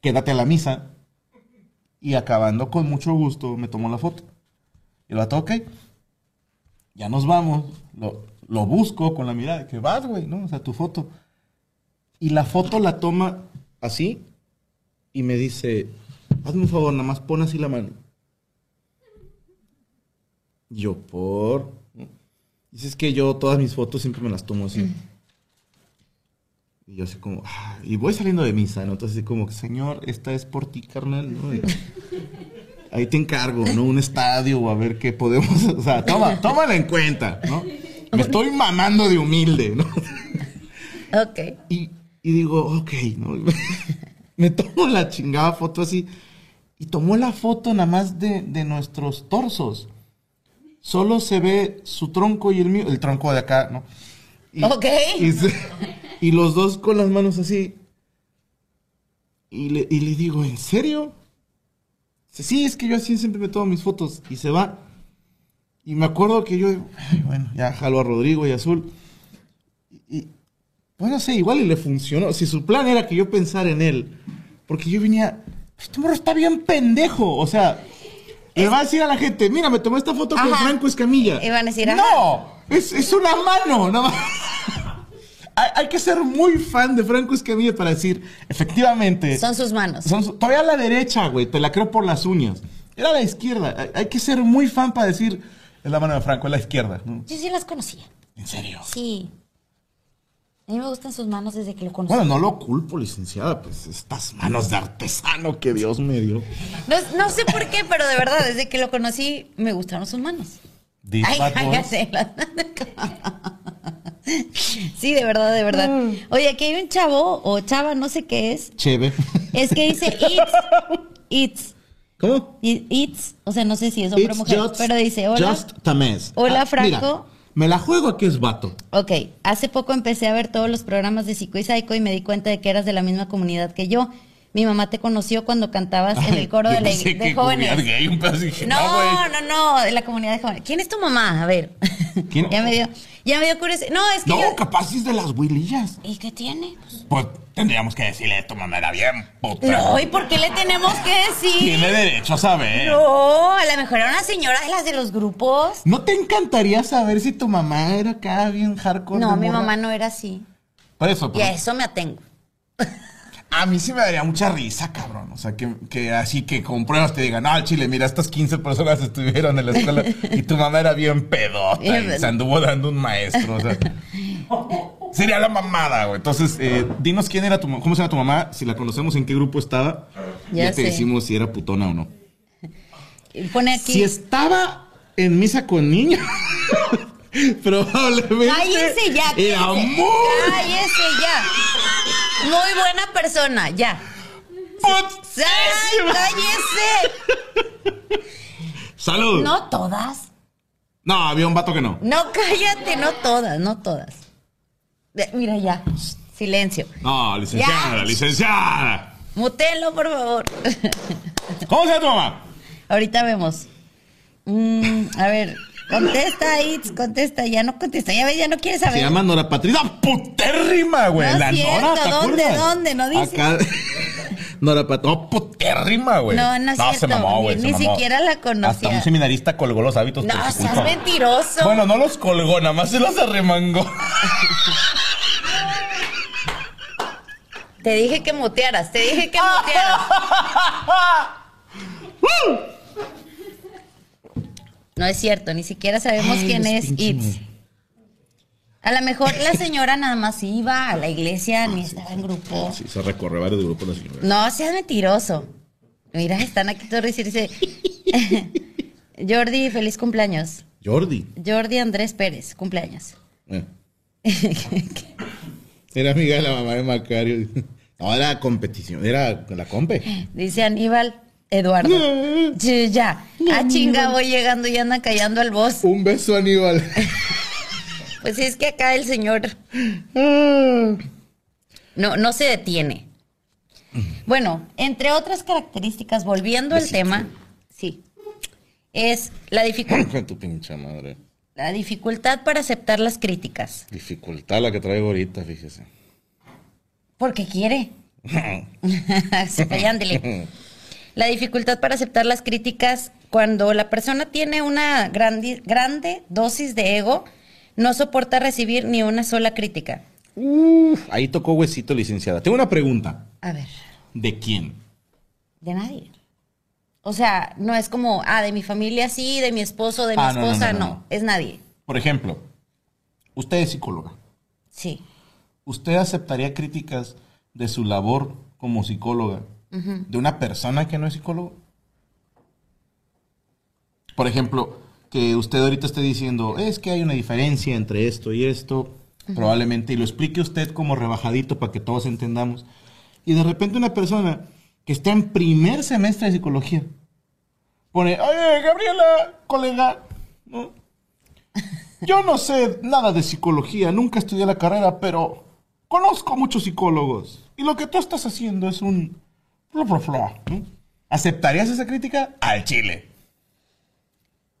quédate a la misa. Y acabando con mucho gusto, me tomó la foto. Y lo ok, ya nos vamos. Lo, lo busco con la mirada, que vas, güey, ¿no? O sea, tu foto. Y la foto la toma así y me dice, hazme un favor, nada más pon así la mano. Yo, por. Dices que yo todas mis fotos siempre me las tomo así. Y yo así como, ah, y voy saliendo de misa, ¿no? Entonces así como, Señor, esta es por ti, carnal, ¿no? Y, ahí te encargo, ¿no? Un estadio o a ver qué podemos, o sea, toma, tómala en cuenta, ¿no? Me estoy mamando de humilde, ¿no? Ok. Y, y digo, ok, ¿no? Me tomo la chingada foto así. Y tomó la foto nada más de, de nuestros torsos. Solo se ve su tronco y el mío, el tronco de acá, ¿no? Y, Ok. Y, se- y los dos con las manos así. Y le, y le digo, ¿en serio? Dice, Sí, es que yo así siempre me tomo mis fotos. Y se va. Y me acuerdo que yo, ay, bueno, ya jalo a Rodrigo y Azul. Y, bueno, no sé, igual y le funcionó. Si su plan era que yo pensara en él. Porque yo venía, este morro está bien pendejo. O sea, le va a decir a la gente, mira, me tomé esta foto con. Franco Escamilla. Y van a decir, ajá. no, es, es una mano. No. hay, hay que ser muy fan de Franco Escamilla para decir, efectivamente. Son sus manos. Son su- todavía a la derecha, güey, te la creo por las uñas. Era a la izquierda. Hay, hay que ser muy fan para decir, es la mano de Franco, es la izquierda. Yo sí las conocía. En serio. Sí. A mí me gustan sus manos desde que lo conocí. Bueno, no lo culpo, licenciada, pues estas manos de artesano que Dios me dio. No, no sé por qué, pero de verdad, desde que lo conocí, me gustaron sus manos. These Ay, bad ay, boys. ya sé. Sí, de verdad, de verdad. Mm. Oye, aquí hay un chavo o chava, no sé qué es. Cheve. Es que dice it's. It's. ¿Cómo? It's. O sea, no sé si es hombre o mujer. just- pero dice, hola. Just Tamés. Hola, Ah, Franco. mira, me la juego a que es vato. Ok, hace poco empecé a ver todos los programas de Psico y Psycho y me di cuenta de que eras de la misma comunidad que yo. Mi mamá te conoció cuando cantabas en el coro de, la, de que jóvenes. gay, un y dije, No, no, no, de la comunidad de jóvenes. ¿Quién es tu mamá? A ver. ¿Quién? ya me dio, ya me dio curiosidad. No, es que No, yo- capaz es de las huilillas. ¿Y qué tiene? Pues tendríamos que decirle, tu mamá era bien puta. No, ¿y por qué le tenemos que decir? Tiene derecho a saber. No, a lo mejor era una señora de las de los grupos. ¿No te encantaría saber si tu mamá era acá bien hardcore? No, mi morra? mamá no era así. Por eso, Y pero a eso me atengo. a mí sí me daría mucha risa, cabrón. O sea, que, que así que con pruebas te digan, no, al chile, mira, estas 15 personas estuvieron en la escuela y tu mamá era bien pedota y se anduvo dando un maestro. O sea, sería la mamada, güey. Entonces, eh, dinos quién era tu mamá, cómo se llama tu mamá, si la conocemos, en qué grupo estaba. Ya Ya, te sé. decimos si era putona o no. Pone aquí. Si estaba en misa con niños, probablemente. Cállese ya. Era cállese. muy. Cállese ya. Muy buena persona, ya. putísima. ¡Ay, cállese! Salud. No. No todas. había un vato que no. No, cállate, no todas, no todas. Mira ya. Silencio. No, licenciada, Ya. licenciada. Mutelo, por favor. ¿Cómo se llama tu mamá? Ahorita vemos. Mm, a ver, contesta, Itz, contesta. Ya no contesta, ya ves, ya no quiere Se saber. llama Nora Patricia. ¡Putérrima, güey! No la cierto, Nora, ¿te ¿dónde, acuerdas? dónde? No dice. Acá. Nora Patricia. ¡No, putérrima, güey! No, no es se cierto, mamó, ni- güey. se ni mamó. siquiera la conocía. Hasta un seminarista colgó los hábitos No, seas culpa. mentiroso. Bueno, no los colgó, nada más se los arremangó. Te dije que mutearas, te dije que mutearas. No es cierto, ni siquiera sabemos Ay, quién es madre. A lo mejor la señora nada más iba a la iglesia, ni estaba en grupo. Sí, se recorre varios grupos la señora. No, seas mentiroso. Mira, están aquí todos y dice Jordi, feliz cumpleaños. Jordi. Jordi Andrés Pérez, cumpleaños. Eh. Era amiga de la mamá de Macario. No, era competición. Era la compe. Dice Aníbal Eduardo. Sí, ya. Ah, chinga, voy llegando y andan callando al boss. Un beso, Aníbal. Pues es que acá el señor no, no se detiene. Bueno, entre otras características, volviendo al tema, sí, es la, dificu- Con tu pinche madre. la dificultad para aceptar las críticas. Dificultad la que traigo ahorita, fíjese. Porque quiere. Se vaya, ándele. La dificultad para aceptar las críticas cuando la persona tiene una grandi- grande dosis de ego, no soporta recibir ni una sola crítica. Uf, ahí tocó huesito, licenciada. Tengo una pregunta. A ver, ¿De quién? de nadie. O sea, no es como, ah, de mi familia sí, de mi esposo, de mi Ah, esposa, no, no, no, no. es nadie. Por ejemplo, usted es psicóloga. Sí. ¿Usted aceptaría críticas de su labor como psicóloga de una persona que no es psicólogo? por ejemplo, que usted ahorita esté diciendo, es que hay una diferencia entre esto y esto, probablemente, y lo explique usted como rebajadito para que todos entendamos. Y de repente una persona que está en primer semestre de psicología pone, oye, Gabriela, colega, ¿no? yo no sé nada de psicología, nunca estudié la carrera, pero conozco muchos psicólogos. Y lo que tú estás haciendo es un... ¿Aceptarías esa crítica? Al chile.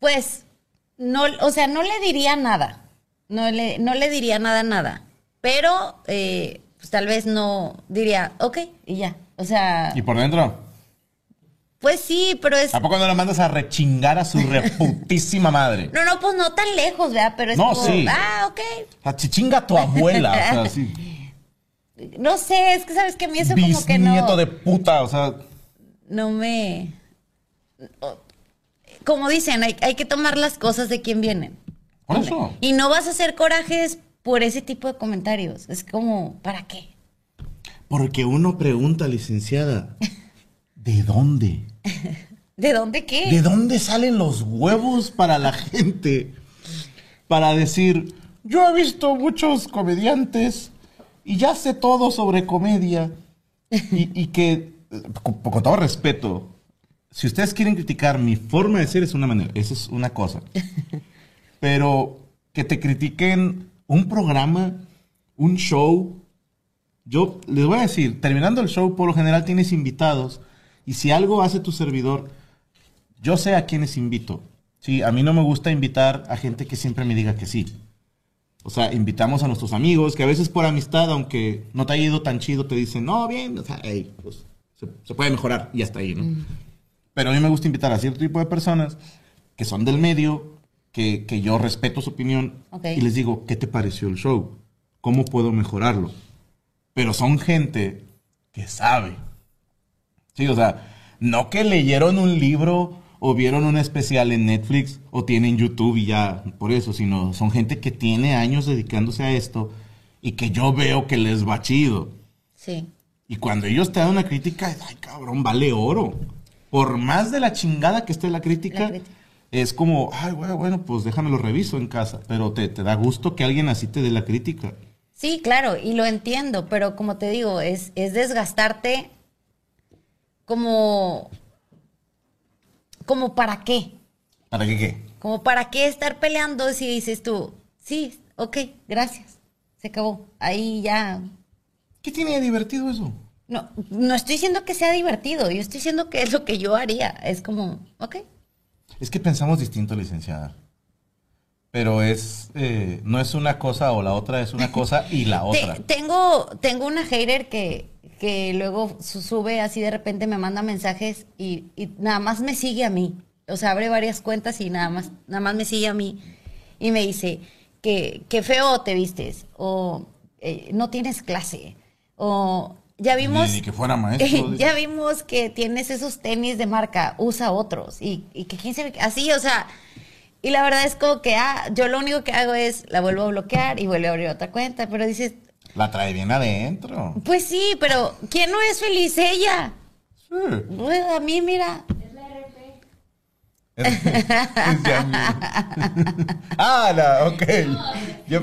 Pues, no, o sea, no le diría nada. No le, no le diría nada, nada. Pero, eh, pues tal vez no diría, ok, y ya. O sea, ¿Y por dentro? pues sí, pero es. ¿A poco no la mandas a rechingar a su reputísima madre? No, no, pues no tan lejos, ¿verdad? Pero es No, como, sí. ah, ok. A chichinga a tu abuela. O sea, así. No sé, es que sabes que a mí eso como que no. Bisnieto de puta, o sea. No me. Como dicen, hay, hay que tomar las cosas de quien vienen. Por eso. Y no vas a hacer corajes por ese tipo de comentarios. Es como, ¿para qué? Porque uno pregunta, licenciada, ¿de dónde? ¿De dónde qué? ¿De dónde salen los huevos para la gente? Para decir, yo he visto muchos comediantes y ya sé todo sobre comedia. Y, que, con, todo respeto, si ustedes quieren criticar mi forma de ser es una manera, eso es una cosa. Pero que te critiquen un programa, un show. Yo les voy a decir, terminando el show, por lo general tienes invitados. Y si algo hace tu servidor, yo sé a quiénes invito. Sí, a mí no me gusta invitar a gente que siempre me diga que sí. O sea, invitamos a nuestros amigos, que a veces por amistad, aunque no te haya ido tan chido, te dicen, no, bien, o sea, hey, pues, se, se puede mejorar y hasta ahí, ¿no? Pero a mí me gusta invitar a cierto tipo de personas que son del medio, que, que yo respeto su opinión Ok. y les digo, ¿qué te pareció el show? ¿Cómo puedo mejorarlo? Pero son gente que sabe. Sí, o sea, no que leyeron un libro o vieron un especial en Netflix o tienen YouTube y ya por eso, sino son gente que tiene años dedicándose a esto y que yo veo que les va chido. Sí. Y cuando ellos te dan una crítica, ay cabrón, vale oro. Por más de la chingada que esté la crítica, La crítica. es como, ay, bueno, bueno, pues déjame lo reviso en casa. Pero te, te da gusto que alguien así te dé la crítica. Sí, claro, y lo entiendo, pero como te digo, es, es desgastarte como, como para qué, ¿Para qué qué? como para qué estar peleando si dices tú, sí, ok, gracias, se acabó, ahí ya. ¿Qué tiene de divertido eso? No, no estoy diciendo que sea divertido, yo estoy diciendo que es lo que yo haría, es como, ok, Es que pensamos distinto, licenciada. Pero es, eh, no es una cosa o la otra, es una cosa y la otra. tengo, tengo una hater que, que luego su- sube así de repente, me manda mensajes y, y nada más me sigue a mí. O sea, abre varias cuentas y nada más, nada más me sigue a mí. Y me dice que, que feo te vistes. O eh, no tienes clase. O ya vimos. Ni, ni que fuera maestro. ya vimos que tienes esos tenis de marca, usa otros. Y, y que quién sabe, así, o sea. Y la verdad es como que, ah, yo lo único que hago es la vuelvo a bloquear y vuelvo a abrir otra cuenta. Pero dices, La trae bien adentro. pues sí, pero ¿quién no es feliz? Ella. Sí. Bueno, a mí, mira. Es- ya mi- ah, la, ok. Yo-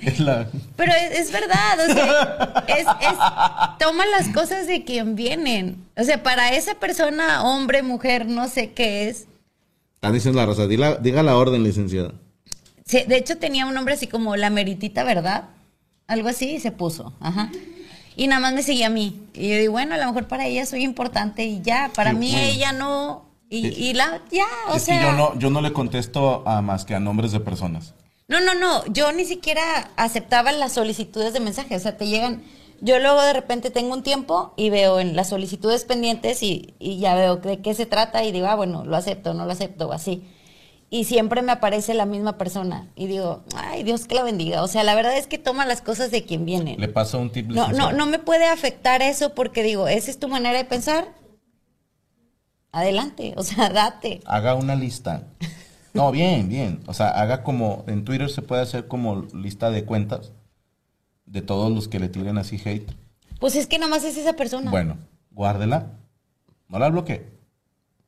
es la. Pero es, es verdad, o sea, es, es- toma las cosas de quien vienen. O sea, para esa persona, hombre, mujer, no sé qué es. Están diciendo la rosa. Diga, diga la orden, licenciada. Sí, de hecho, tenía un nombre así como la meritita, ¿verdad? Algo así y se puso. Ajá. Y nada más me seguía a mí. Y yo digo, bueno, a lo mejor para ella soy importante y ya. Para Sí, mí bueno. ella no. Y, Eh, y la, ya, o es sea. que yo no, yo no le contesto a más que a nombres de personas. No, no, no. Yo ni siquiera aceptaba las solicitudes de mensaje. O sea, te llegan. Yo luego de repente tengo un tiempo y veo en las solicitudes pendientes y, y ya veo de qué se trata y digo, ah, bueno, lo acepto, no lo acepto, o así. Y siempre me aparece la misma persona. Y digo, ay, Dios que la bendiga. O sea, la verdad es que toma las cosas de quien vienen. Le paso un tip. No, no, no me puede afectar eso porque digo, esa es tu manera de pensar. Adelante, o sea, date. Haga una lista. No, bien, bien. O sea, haga como. En Twitter se puede hacer como lista de cuentas de todos los que le tiren así hate. Pues es que nomás es esa persona. Bueno, guárdela. No la bloquee.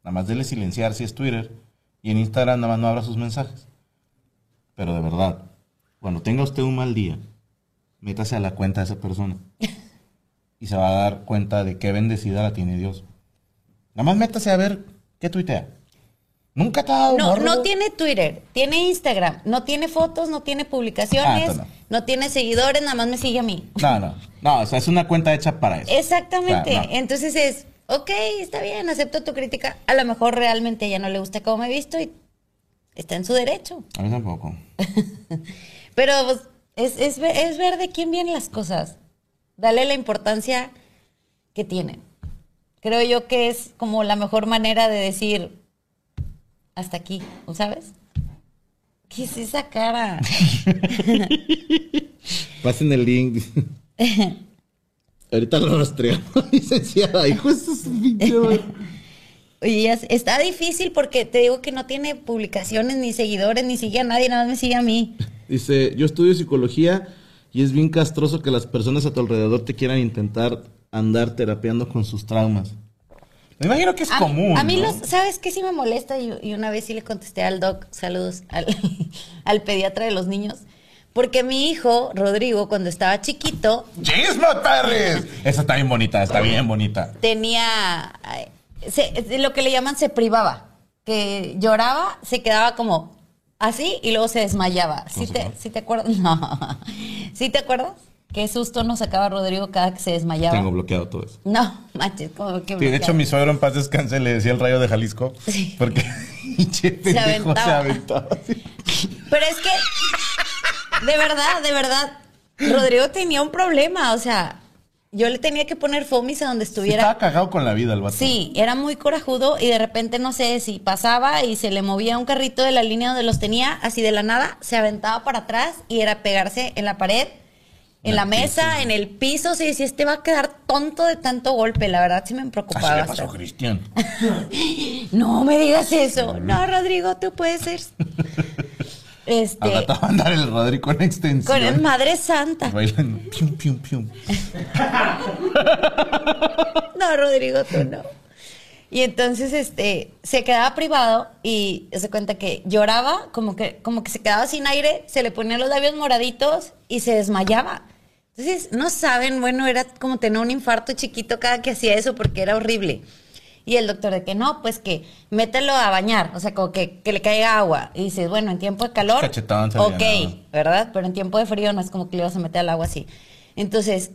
Nada más dele silenciar si es Twitter. Y en Instagram nada más no abra sus mensajes. Pero de verdad, cuando tenga usted un mal día, métase a la cuenta de esa persona. y se va a dar cuenta de qué bendecida la tiene Dios. Nada más métase a ver qué tuitea. Nunca te ha dado No, no tiene Twitter, tiene Instagram, no tiene fotos, no tiene Ah, publicaciones, entonces no. no. tiene seguidores, nada más me sigue a mí. No, no. No, o sea, es una cuenta hecha para eso. Exactamente. No. Entonces es, ok, está bien, acepto tu crítica. A lo mejor realmente ella no le gusta cómo me he visto y está en su derecho. A mí tampoco. Pero pues, es, es, es ver de quién vienen las cosas. Dale la importancia que tienen. Creo yo que es como la mejor manera de decir hasta aquí, ¿sabes? ¿Qué es esa cara? Pasen el link. Ahorita lo rastreamos, licenciada. Hijo, eso es un. Oye, está difícil porque te digo que no tiene publicaciones, ni seguidores, ni sigue a nadie, nada más me sigue a mí. Dice, yo estudio psicología y es bien castroso que las personas a tu alrededor te quieran intentar andar terapeando con sus traumas. Me imagino que es a, común. A mí, ¿no? los, ¿sabes qué sí me molesta? Y, y una vez sí le contesté al doc, saludos, al, al pediatra de los niños. Porque mi hijo, Rodrigo, cuando estaba chiquito, ¡Chismo, Perris! Esa está bien bonita, está bien bonita. tenía. se- lo que le llaman se privaba. Que lloraba, se quedaba como así y luego se desmayaba. ¿Sí te, sí te acuerdas? No. ¿Sí te acuerdas? Qué susto nos sacaba Rodrigo cada que se desmayaba. Tengo bloqueado todo eso. No, manches, como que. Sí, de hecho, mi suegro en paz descanse le decía el rayo de Jalisco. Sí. Porque pinche pendejo se aventaba. aventaba. así. Pero es que, de verdad, de verdad, Rodrigo tenía un problema. O sea, yo le tenía que poner fomis a donde Sí, estuviera. Estaba cagado con la vida el vato. Sí, era muy corajudo y de repente, no sé, si pasaba y se le movía un carrito de la línea donde los tenía, así de la nada, se aventaba para atrás y era pegarse en la pared, en la mesa, en el piso. Se decía, este va a quedar tonto de tanto golpe. La verdad, sí me Así preocupaba. le pasó. Cristian. No me digas eso. No, Rodrigo, tú puedes ser. Este, Al rato va a andar el Rodrigo en extensión. con el Madre Santa. Bailando. Pium, pium, pium. No, Rodrigo, tú no. Y entonces este se quedaba privado y se cuenta que lloraba, como que, como que se quedaba sin aire, se le ponían los labios moraditos y se desmayaba. Entonces, no saben, bueno, era como tener un infarto chiquito cada que hacía eso porque era horrible. Y el doctor de que no, pues que mételo a bañar, o sea, como que, que le caiga agua. Y dices, bueno, en tiempo de calor, Cachetón ok. ¿verdad? Pero en tiempo de frío no es como que le vas a meter al agua así. Entonces,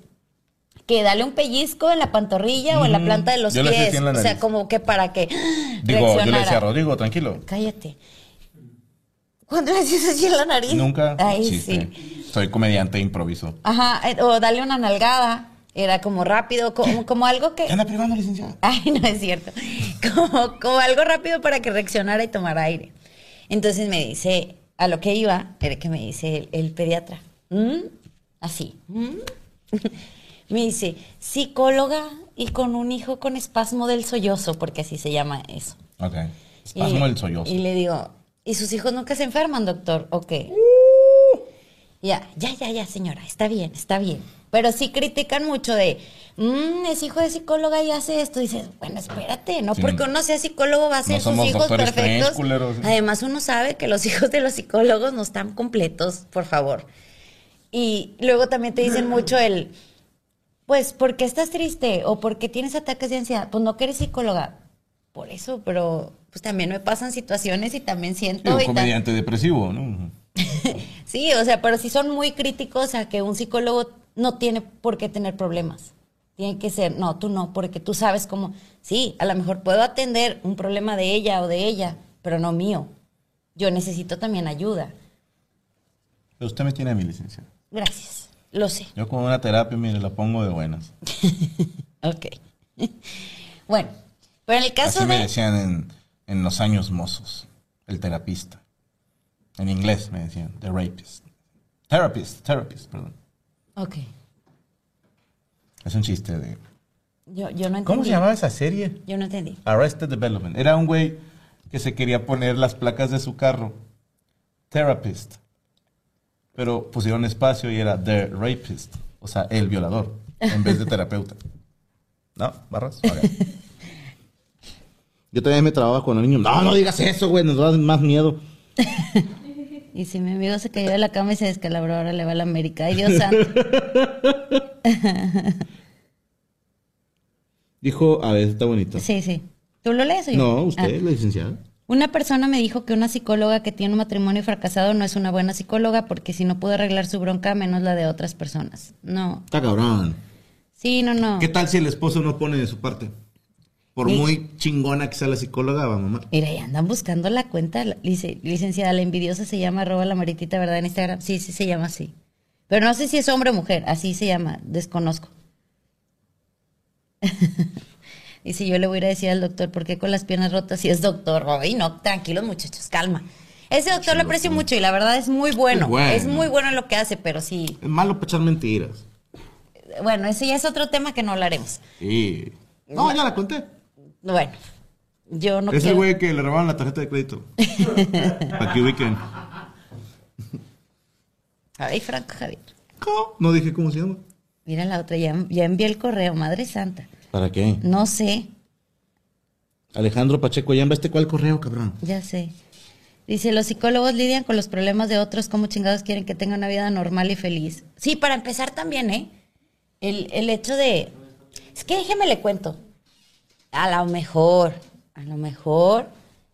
que dale un pellizco en la pantorrilla o en la planta de los pies. O sea, como que para que Digo, yo le decía a Rodrigo, tranquilo. Cállate. ¿Cuándo le hacías así en la nariz? Nunca. Ay, Chiste. sí. Soy comediante improviso. Ajá, eh, o darle una nalgada. Era como rápido, como, como algo que... ¿Qué anda privando, licenciada? Ay, no es cierto. Como, como algo rápido para que reaccionara y tomara aire. Entonces me dice, a lo que iba, era que me dice el, el pediatra, "¿Mm?", así, "¿Mm?". Me dice, psicóloga y con un hijo con espasmo del sollozo, porque así se llama eso. Ok. Y- Espasmo del sollozo. Y le digo, ¿y sus hijos nunca se enferman, doctor? ¿O qué? Ya, ya, ya, ya, señora, está bien, está bien. Pero sí critican mucho de, "Mm, es hijo de psicóloga y hace esto. Dices, bueno, espérate, no Sí. porque uno sea psicólogo va a ser No sus hijos perfectos. Además, uno sabe que los hijos de los psicólogos no están completos, por favor. Y luego también te dicen mucho el, pues, ¿por qué estás triste? ¿O por qué tienes ataques de ansiedad? Pues no que eres psicóloga. Por eso, pero pues también me pasan situaciones y también Sí, siento... un y tam- comediante depresivo, ¿no? Sí, o sea, pero si son muy críticos a que un psicólogo no tiene por qué tener problemas. Tiene que ser, no, tú no, porque tú sabes cómo. Sí, a lo mejor puedo atender un problema de ella o de ella, pero no mío. Yo necesito también ayuda. Pero usted me tiene a mi licenciada. Gracias, lo sé. Yo con una terapia, mire, la pongo de buenas. Ok. bueno, pero en el caso Así me de. decían en, en los años mozos. El terapista. En inglés me decían, the rapist. Therapist, therapist, perdón. Ok. Es un chiste de... Yo, yo no entendí. ¿Cómo se llamaba esa serie? Yo no entendí. Arrested Development. Era un güey que se quería poner las placas de su carro. Therapist. Pero pusieron espacio y era The Rapist. O sea, el violador. En vez de terapeuta. ¿No? ¿Barras? Ok. Yo también me trababa con el niño. No, no digas eso, güey, nos da más miedo. Y si mi amigo se cayó de la cama y se descalabró, ahora le va a la América. Ay, Dios santo. Dijo, a ver, está bonito. Sí, sí. ¿Tú lo lees o yo? No, usted, Ah. la licenciada. Una persona me dijo que una psicóloga que tiene un matrimonio fracasado no es una buena psicóloga porque si no pudo arreglar su bronca, menos la de otras personas. No. Está cabrón. Sí, no, no. ¿Qué tal si el esposo no pone de su parte? Por muy chingona que sea la psicóloga, va mamá. Mira, y andan buscando la cuenta. licenciada, la envidiosa se llama arroba la maritita, ¿verdad? En Instagram. Sí, sí se llama así. Pero no sé si es hombre o mujer. Así se llama. Desconozco. y si yo le voy a ir a decir al doctor, ¿por qué con las piernas rotas si es doctor? Ay, no, tranquilos muchachos, calma. Ese doctor lo aprecio mucho y la verdad es muy bueno. Es bueno. Es muy bueno en lo que hace, pero sí. Es malo para echar mentiras. Bueno, ese ya es otro tema que no hablaremos. Sí. No, ya la conté. Bueno, yo no es el güey que le robaron la tarjeta de crédito. para que ubiquen. Ay, Franco Javier. ¿Cómo? No dije cómo se llama. Mira la otra, ya, ya envié el correo, Madre Santa. ¿Para qué? No sé, Alejandro Pacheco, ya enviaste cuál correo, cabrón. ya sé. Dice, los psicólogos lidian con los problemas de otros, ¿cómo chingados quieren que tenga una vida normal y feliz? Sí, para empezar también, ¿eh? El, el hecho de... Es que déjeme le cuento. A lo mejor, a lo mejor,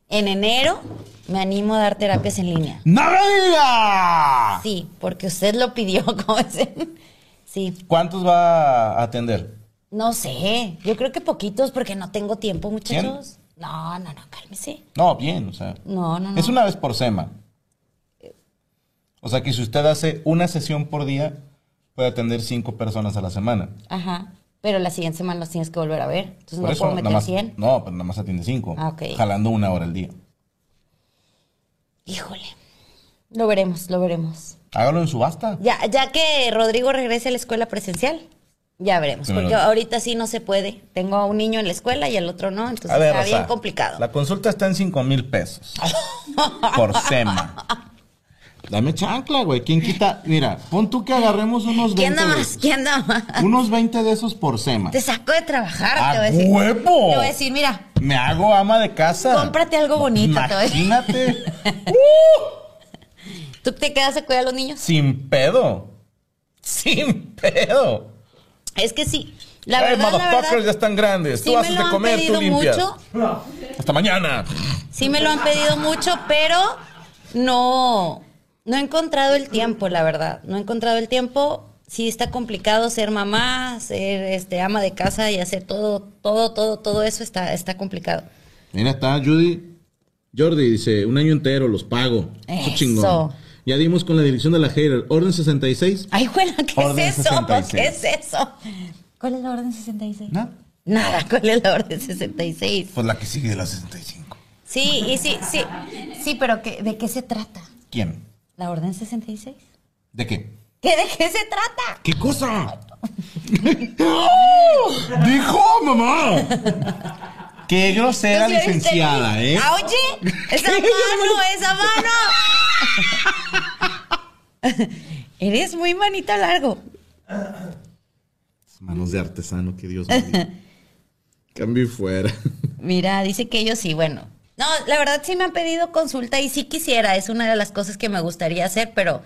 en enero me animo a dar terapias en línea. ¡No me diga! Sí, porque usted lo pidió, como dicen. Sí, ¿Cuántos va a atender? No sé, yo creo que poquitos porque no tengo tiempo, muchachos. No, no, no, cálmese. No, bien, o sea. No, no, no. Es una vez por sema. O sea que si usted hace una sesión por día, puede atender cinco personas a la semana. Ajá. Pero la siguiente semana los tienes que volver a ver. Entonces Por no eso, puedo meter más, 100. No, pero nada más atiende cinco. Ah, ok. Jalando una hora al día. Híjole. Lo veremos, lo veremos. Hágalo en subasta. Ya, ya que Rodrigo regrese a la escuela presencial, ya veremos. Porque ahorita sí no se puede. Tengo a un niño en la escuela y al otro no, entonces ver, está Rosa, bien complicado. La consulta está en cinco mil pesos. por sema. Dame chancla, güey. ¿Quién quita? Mira, pon tú que agarremos unos 20 ¿Quién da más? ¿Quién da más? Unos 20 de esos por sema. Te saco de trabajar, ¡A te voy a decir. huevo! Te voy a decir, mira, Me hago ama de casa. cómprate algo bonito. te voy a decir. Imagínate. ¿Tú te quedas a cuidar a los niños? Sin pedo. Sin pedo. Es que sí. La Hey, verdad, la motherfuckers, verdad, ya están grandes. sí tú haces de comer, tú pedido limpias. mucho. Hasta mañana. Sí me lo han pedido mucho, pero no, no he encontrado el tiempo, la verdad. No he encontrado el tiempo. Sí está complicado ser mamá, ser este ama de casa y hacer todo, todo, todo, todo eso está, está complicado. Mira, está Judy. Jordi dice, un año entero los pago. Eso Eso. chingón. Ya dimos con la dirección de la hater. Orden 66. Ay, bueno, ¿qué Orden es eso? 66. ¿Qué es eso? ¿Cuál es la orden 66? ¿No? Nada, ¿cuál es la orden 66? Pues la que sigue de la 65. Sí, y sí, sí, sí, pero ¿qué, ¿de qué se trata? ¿Quién? ¿La orden 66? ¿De qué? ¿Qué, ¿De qué se trata? ¿Qué cosa? ¡Dijo, mamá! Qué grosera ¿Tú sí viste? licenciada, ¿eh? Ah, oye, esa mano, esa mano. Eres muy manita largo. Manos de artesano, que Dios mío. Cambio y fuera. Mira, dice que ellos sí, bueno. No, la verdad sí me han pedido consulta y sí quisiera, es una de las cosas que me gustaría hacer, pero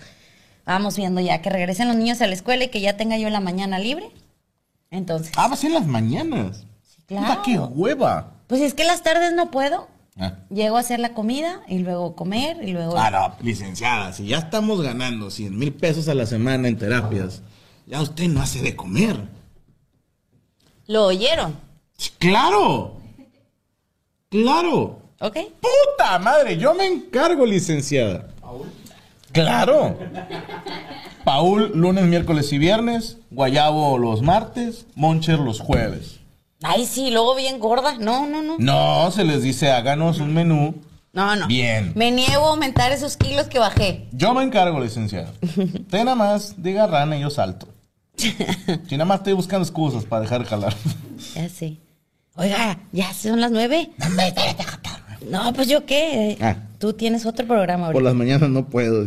vamos viendo ya que regresen los niños a la escuela y que ya tenga yo la mañana libre. Entonces, Ah, va a ser en las mañanas. Claro. Puta, qué hueva. pues es que las tardes no puedo. Ah. Llego a hacer la comida y luego comer y luego... Ah, no, licenciada, si ya estamos ganando 100 mil pesos a la semana en terapias, ya usted no hace de comer. Lo oyeron, ¡Claro! ¡Claro! ¿ok? ¡Puta madre! Yo me encargo, licenciada. ¡Claro! Paul, lunes, miércoles y viernes. Guayabo los martes. Moncher los jueves. Ay, sí, luego bien gorda. No, no, no. No, se les dice háganos un menú. No, no. Bien. Me niego a aumentar esos kilos que bajé. Yo me encargo, licenciada. Usted nada más diga rana y yo salto. Si nada más estoy buscando excusas para dejar de jalar. Ya sé. Oiga, ya son las nueve. No, pues yo qué. Ah. Tú tienes otro programa Por ahorita. las mañanas no puedo.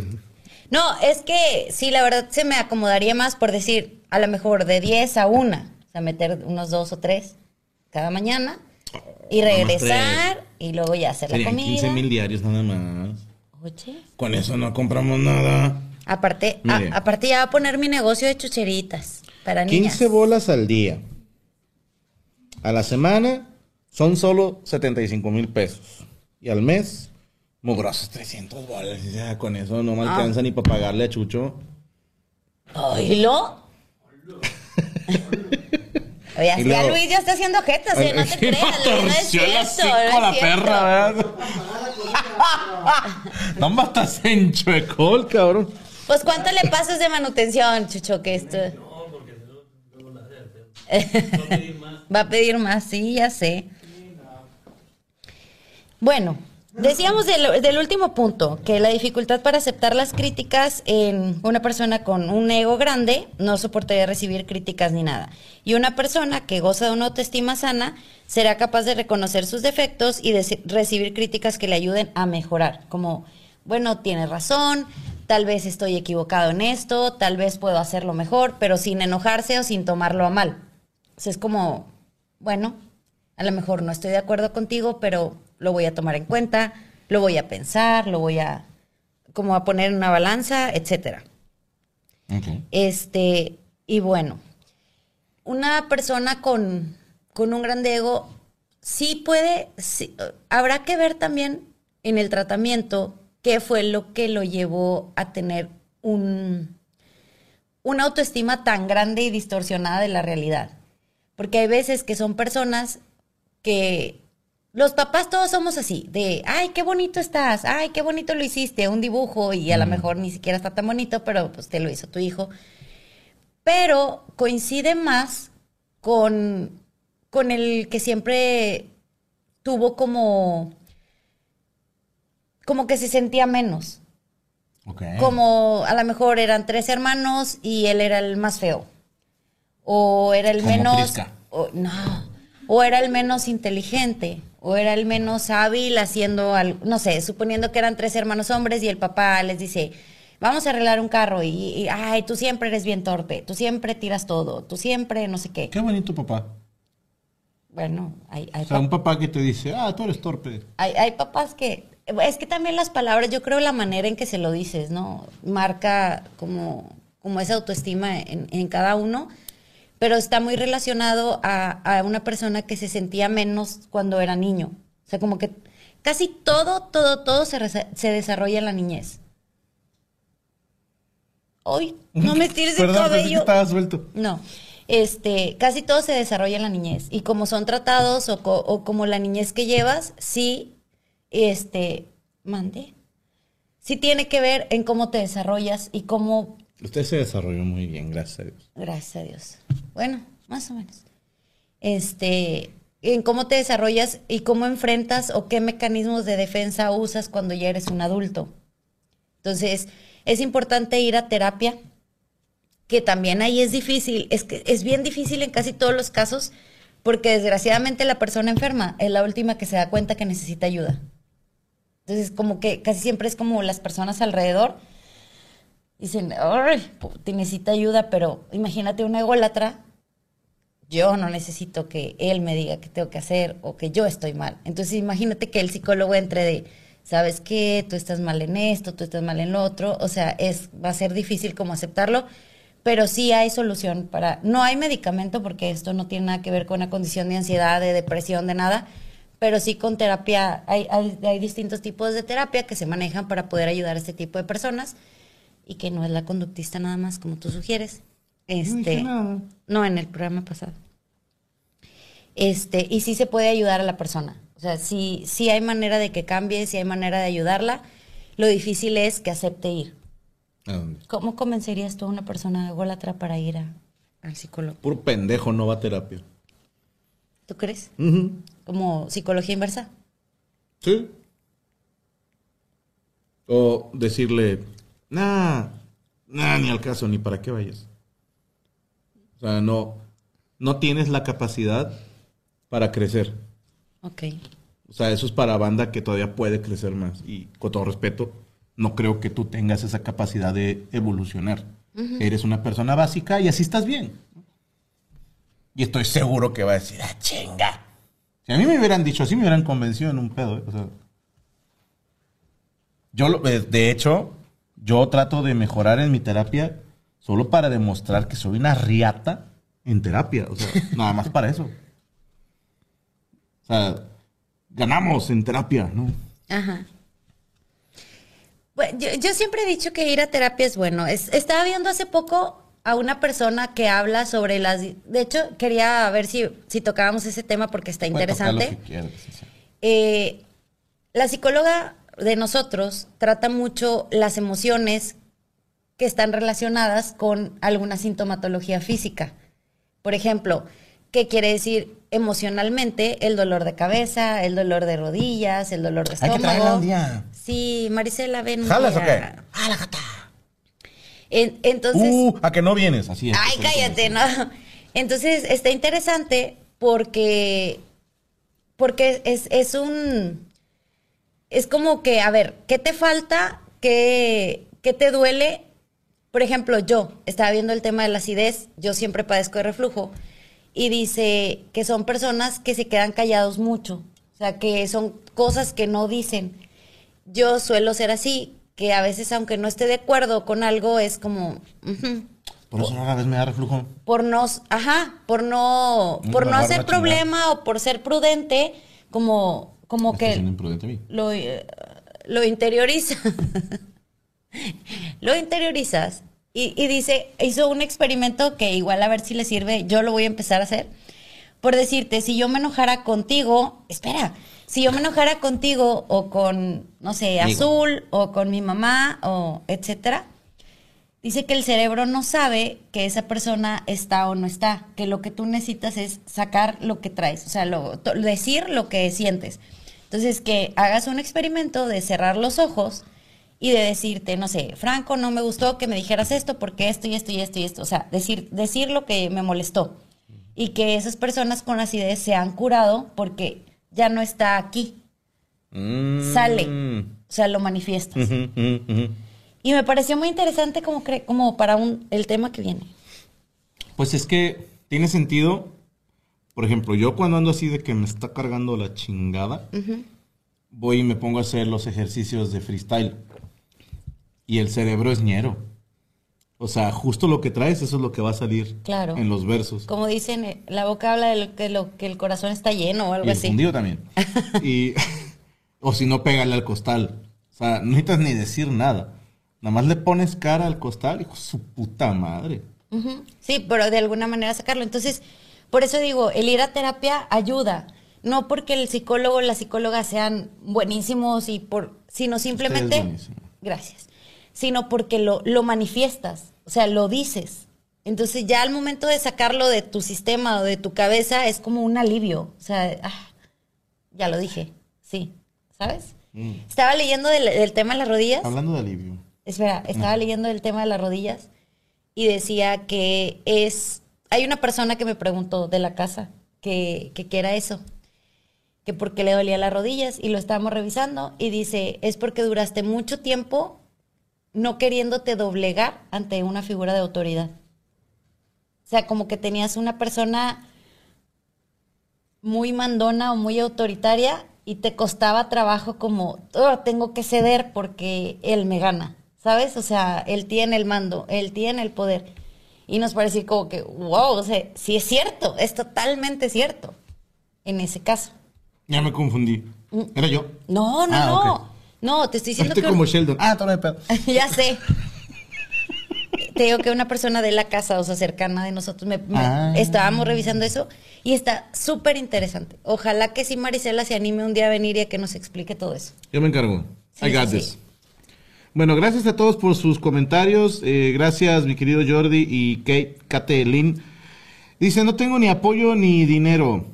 No, es que sí, la verdad se me acomodaría más por decir, a lo mejor de 10 a 1. O sea, meter unos dos o tres cada mañana. Y Nada más regresar y luego ya hacer la comida. 15 mil diarios nada más. Oye. Con eso no compramos nada. Aparte, a- aparte ya va a poner mi negocio de chucheritas para niñas. 15 bolas al día. A la semana son solo 75 mil pesos. Y al mes, mugrosos 300 bolas. Y ya con eso no me Ah. alcanza ni para pagarle a Chucho. Oílo. Oye, Y ya luego- Luis ya está haciendo jetas, ¿eh? no te creas, me Luis, no es cierto, no la perra, ¿verdad? no me hasta se enchuecó el cabrón. Pues ¿cuánto le pasas de manutención, Chucho, que esto? Va a pedir más, sí, ya sé. Bueno, decíamos del, último punto, que la dificultad para aceptar las críticas en una persona con un ego grande no soportaría recibir críticas ni nada. Y una persona que goza de una autoestima sana será capaz de reconocer sus defectos y de recibir críticas que le ayuden a mejorar, como, bueno, tienes razón, tal vez estoy equivocado en esto, tal vez puedo hacerlo mejor, pero sin enojarse o sin tomarlo a mal. O es como, bueno, a lo mejor no estoy de acuerdo contigo, pero lo voy a tomar en cuenta, lo voy a pensar, lo voy a como a poner en una balanza, etcétera. Este, y bueno, una persona con, con un gran ego sí puede, sí, habrá que ver también en el tratamiento qué fue lo que lo llevó a tener un, una autoestima tan grande y distorsionada de la realidad. Porque hay veces que son personas que los papás todos somos así, de, ay, qué bonito estás, ay, qué bonito lo hiciste, un dibujo y a lo mejor ni siquiera está tan bonito, pero pues te lo hizo tu hijo. Pero coincide más con, con el que siempre tuvo como, como que se sentía menos. Ok. Como a lo mejor eran tres hermanos y él era el más feo. O era el Como menos. O, no. O era el menos inteligente. O era el menos hábil haciendo algo. No sé, suponiendo que eran tres hermanos hombres y el papá les dice. Vamos a arreglar un carro y, y, ay, tú siempre eres bien torpe, tú siempre tiras todo, tú siempre no sé qué. Qué bonito papá. Bueno, hay, hay O sea, pap- un papá que te dice, ah, tú eres torpe. hay, hay papás que... Es que también las palabras, yo creo la manera en que se lo dices, ¿no? Marca como, como esa autoestima en, en cada uno, pero está muy relacionado a, a una persona que se sentía menos cuando era niño. O sea, como que casi todo, todo, todo se, se desarrolla en la niñez. Hoy, no me estires el cabello. estaba suelto. No. Este, casi todo se desarrolla en la niñez. Y como son tratados o, co- o como la niñez que llevas, sí, este, mande. Sí tiene que ver en cómo te desarrollas y cómo, Usted se desarrolló muy bien, gracias a Dios. gracias a Dios. Bueno, más o menos. Este, en cómo te desarrollas y cómo enfrentas o qué mecanismos de defensa usas cuando ya eres un adulto. Entonces, es importante ir a terapia, que también ahí es difícil, es que es bien difícil en casi todos los casos, porque desgraciadamente la persona enferma es la última que se da cuenta que necesita ayuda. Entonces, como que casi siempre es como las personas alrededor dicen, "Ay, te necesita ayuda, pero imagínate un ególatra, yo no necesito que él me diga qué tengo que hacer o que yo estoy mal. Entonces, imagínate que el psicólogo entre de, ¿sabes qué? Tú estás mal en esto, tú estás mal en lo otro. O sea, es, va a ser difícil como aceptarlo, pero sí hay solución para... No hay medicamento porque esto no tiene nada que ver con una condición de ansiedad, de depresión, de nada, pero sí con terapia, hay, hay distintos tipos de terapia que se manejan para poder ayudar a este tipo de personas y que no es la conductista nada más como tú sugieres. Este, no, en el programa pasado. Este, y sí se puede ayudar a la persona. O sea, sí, sí hay manera de que cambie, sí hay manera de ayudarla. Lo difícil es que acepte ir. ¿A dónde? ¿Cómo convencerías tú a una persona ególatra para ir a- al psicólogo? Puro pendejo no va a terapia. ¿Tú crees? Como psicología inversa. Sí. O decirle, nah, nah, ni al caso, ni para qué vayas. O sea, no, no tienes la capacidad para crecer. Ok. O sea, eso es para banda que todavía puede crecer más. Y con todo respeto, no creo que tú tengas esa capacidad de evolucionar. Eres una persona básica y así estás bien. Y estoy seguro que va a decir, ah, chinga. Si a mí me hubieran dicho así, me hubieran convencido en un pedo. ¿eh? O sea, yo, lo- eh, de hecho, yo trato de mejorar en mi terapia solo para demostrar que soy una riata en terapia. O sea, nada más para eso. O sea, ganamos en terapia, ¿no? Ajá. Bueno, yo, yo siempre he dicho que ir a terapia es bueno. Es- estaba viendo hace poco a una persona que habla sobre las... De hecho, quería ver si, si tocábamos ese tema porque está Puede tocar lo interesante. Eh, la psicóloga de nosotros trata mucho las emociones que están relacionadas con alguna sintomatología física. Por ejemplo, ¿qué quiere decir emocionalmente? El dolor de cabeza, el dolor de rodillas, el dolor de Hay que estómago. un día. Sí, Marisela, ven. ¿Jalas o qué? En- entonces, Uh, ¿a que no vienes? Así es. Ay, cállate, ¿no? Entonces está interesante porque, porque es, es un, es como que, a ver, ¿qué te falta? ¿Qué, qué te duele? Por ejemplo, yo estaba viendo el tema de la acidez, yo siempre padezco de reflujo, y dice que son personas que se quedan callados mucho, o sea, que son cosas que no dicen. Yo suelo ser así, que a veces aunque no esté de acuerdo con algo, es como... Por eso rara vez me da reflujo. por no, ajá, por no, por no hacer problema o por ser prudente, como, como que imprudente a mí. lo, eh, lo interioriza. lo interiorizas. Y, y dice, hizo un experimento que igual a ver si le sirve, yo lo voy a empezar a hacer. Por decirte, si yo me enojara contigo, espera, si yo me enojara contigo o con, no sé, Digo. Azul o con mi mamá o etcétera, Dice que el cerebro no sabe que esa persona está o no está, que lo que tú necesitas es sacar lo que traes, o sea, lo- decir lo que sientes. Entonces, que hagas un experimento de cerrar los ojos y de decirte, no sé, Franco, no me gustó que me dijeras esto porque esto y esto y esto y esto, o sea, decir, decir lo que me molestó. Y que esas personas con acidez se han curado porque ya no está aquí, Mm. sale, o sea, lo manifiestas. Y me pareció muy interesante como, cre- como para un, el tema que viene. Pues es que tiene sentido. Por ejemplo, yo cuando ando así de que me está cargando la chingada, voy y me pongo a hacer los ejercicios de freestyle. Y el cerebro es ñero. O sea, justo lo que traes, eso es lo que va a salir Claro. en los versos. Como dicen, eh, la boca habla de lo que, lo, que el corazón está lleno o algo Y el así. fundido también. y, o si no, pégale al costal. O sea, no necesitas ni decir nada. Nada más le pones cara al costal, hijo su puta madre. Sí, pero de alguna manera sacarlo. Entonces, por eso digo, el ir a terapia ayuda. No porque el psicólogo o la psicóloga sean buenísimos y por, sino simplemente, gracias, sino porque lo, lo manifiestas, o sea, lo dices. Entonces ya al momento de sacarlo de tu sistema o de tu cabeza es como un alivio. O sea, ah, ya lo dije, sí, ¿sabes? Estaba leyendo del, del tema de las rodillas. Hablando de alivio. Espera, estaba leyendo el tema de las rodillas y decía que es. Hay una persona que me preguntó de la casa que, que era eso, que por qué le dolía las rodillas y lo estábamos revisando y dice: es porque duraste mucho tiempo no queriéndote doblegar ante una figura de autoridad. O sea, como que tenías una persona muy mandona o muy autoritaria y te costaba trabajo como, "Oh, tengo que ceder porque él me gana, ¿sabes? O sea, él tiene el mando, él tiene el poder. Y nos pareció como que, wow, o sea, sí es cierto, es totalmente cierto en ese caso. Ya me confundí. Era yo. No, no, Ah, no. ok. No, te estoy diciendo Estoy que... como Sheldon. Ah, todavía pedo. ya sé. Te digo que una persona de la casa, o sea, cercana de nosotros, me, me- Ah. estábamos revisando eso y está súper interesante. Ojalá que sí Marisela se anime un día a venir y a que nos explique todo eso. Yo me encargo. Sí, I got sí, this. Bueno, gracias a todos por sus comentarios. Eh, gracias, mi querido Jordi y Kate, Kate Lynn. Dice, no tengo ni apoyo ni dinero.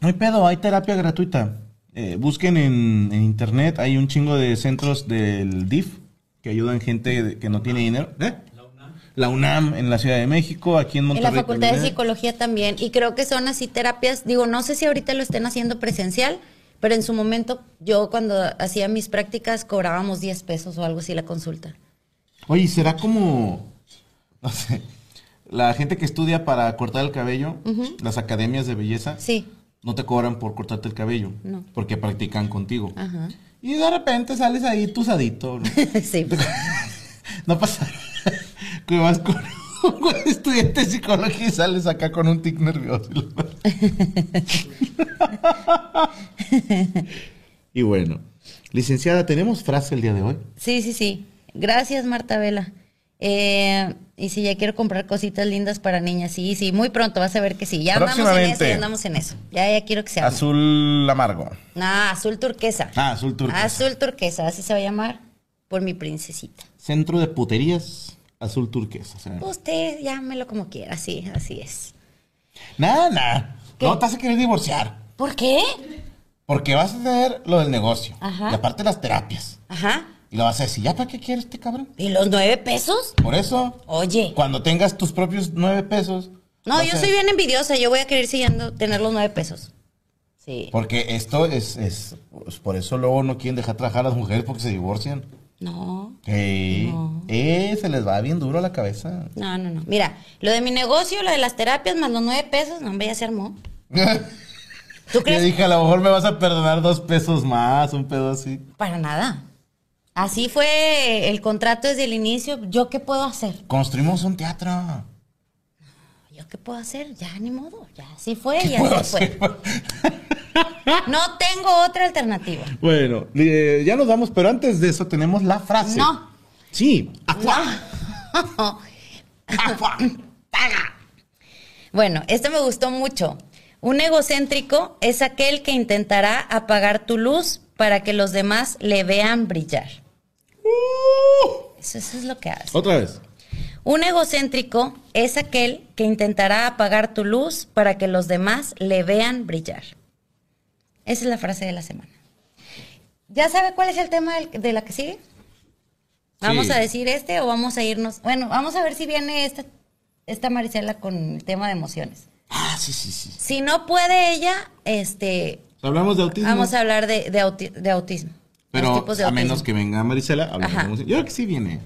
No hay pedo, hay terapia gratuita. Eh, busquen en, en internet, hay un chingo de centros del DIF que ayudan gente que no tiene dinero. ¿Eh? La UNAM en la Ciudad de México, aquí en En Monterrey. la Facultad de. Psicología también. Y creo que son así terapias, digo, no sé si ahorita lo estén haciendo presencial, pero en su momento yo cuando hacía mis prácticas cobrábamos 10 pesos o algo así la consulta. Oye, ¿será como, no sé, la gente que estudia para cortar el cabello, las academias de belleza? Sí. no te cobran por cortarte el cabello. No. Porque practican contigo. Ajá. Y de repente sales ahí tusadito. ¿no? sí. No pasa que vas con un buen estudiante de psicología y sales acá con un tic nervioso. y bueno, licenciada, ¿tenemos frase el día de hoy? Sí, sí, sí. Gracias, Marta Vela. Eh, y si ya quiero comprar cositas lindas para niñas, sí, sí, muy pronto vas a ver que sí. Ya andamos en eso, ya andamos en eso. Ya, ya quiero que sea. Azul amargo. No, azul turquesa. Ah, azul turquesa. Azul turquesa, así se va a llamar por mi princesita. Centro de puterías, azul turquesa. o sea, Usted llámelo como quiera, sí, así es. Nada, nada. No te vas a querer divorciar. ¿Por qué? Porque vas a hacer lo del negocio. Ajá. Y aparte las terapias. Ajá. Y lo vas a decir, ¿ya para qué quieres este cabrón? ¿Y los nueve pesos? Por eso, Oye. cuando tengas tus propios nueve pesos. No, yo a- soy bien envidiosa, yo voy a querer siguiendo tener los nueve pesos. Sí. Porque esto es, es, pues, por eso luego no quieren dejar trabajar a las mujeres porque se divorcian. No, Ey, eh, se les va bien duro a la cabeza. no, no, no. Mira, lo de mi negocio, lo de las terapias, más los nueve pesos, no, hombre, ya se armó. ¿Tú Yo crees? dije, a lo mejor me vas a perdonar dos pesos más, un pedo así. Para nada. Así fue el contrato desde el inicio. ¿Yo qué puedo hacer? Construimos un teatro. ¿Yo qué puedo hacer? Ya, ni modo. Ya, así fue y puedo así fue. No tengo otra alternativa. Bueno, eh, ya nos vamos, pero antes de eso tenemos la frase. No. Sí. afuá, No. afuá. Bueno, esto me gustó mucho. Un egocéntrico es aquel que intentará apagar tu luz para que los demás le vean brillar. Eso, eso es lo que hace. Otra vez. Un egocéntrico es aquel que intentará apagar tu luz para que los demás le vean brillar. Esa es la frase de la semana. ¿Ya sabe cuál es el tema de la que sigue? ¿Vamos Sí. a decir este o vamos a irnos? Bueno, vamos a ver si viene esta, esta Marisela con el tema de emociones. Ah, sí, sí, sí. Si no puede ella, este, Hablamos de autismo. vamos a hablar de, de auti- de autismo. Pero de a autismo. menos que venga Marisela, hablamos Ajá. de música. Yo creo que sí viene.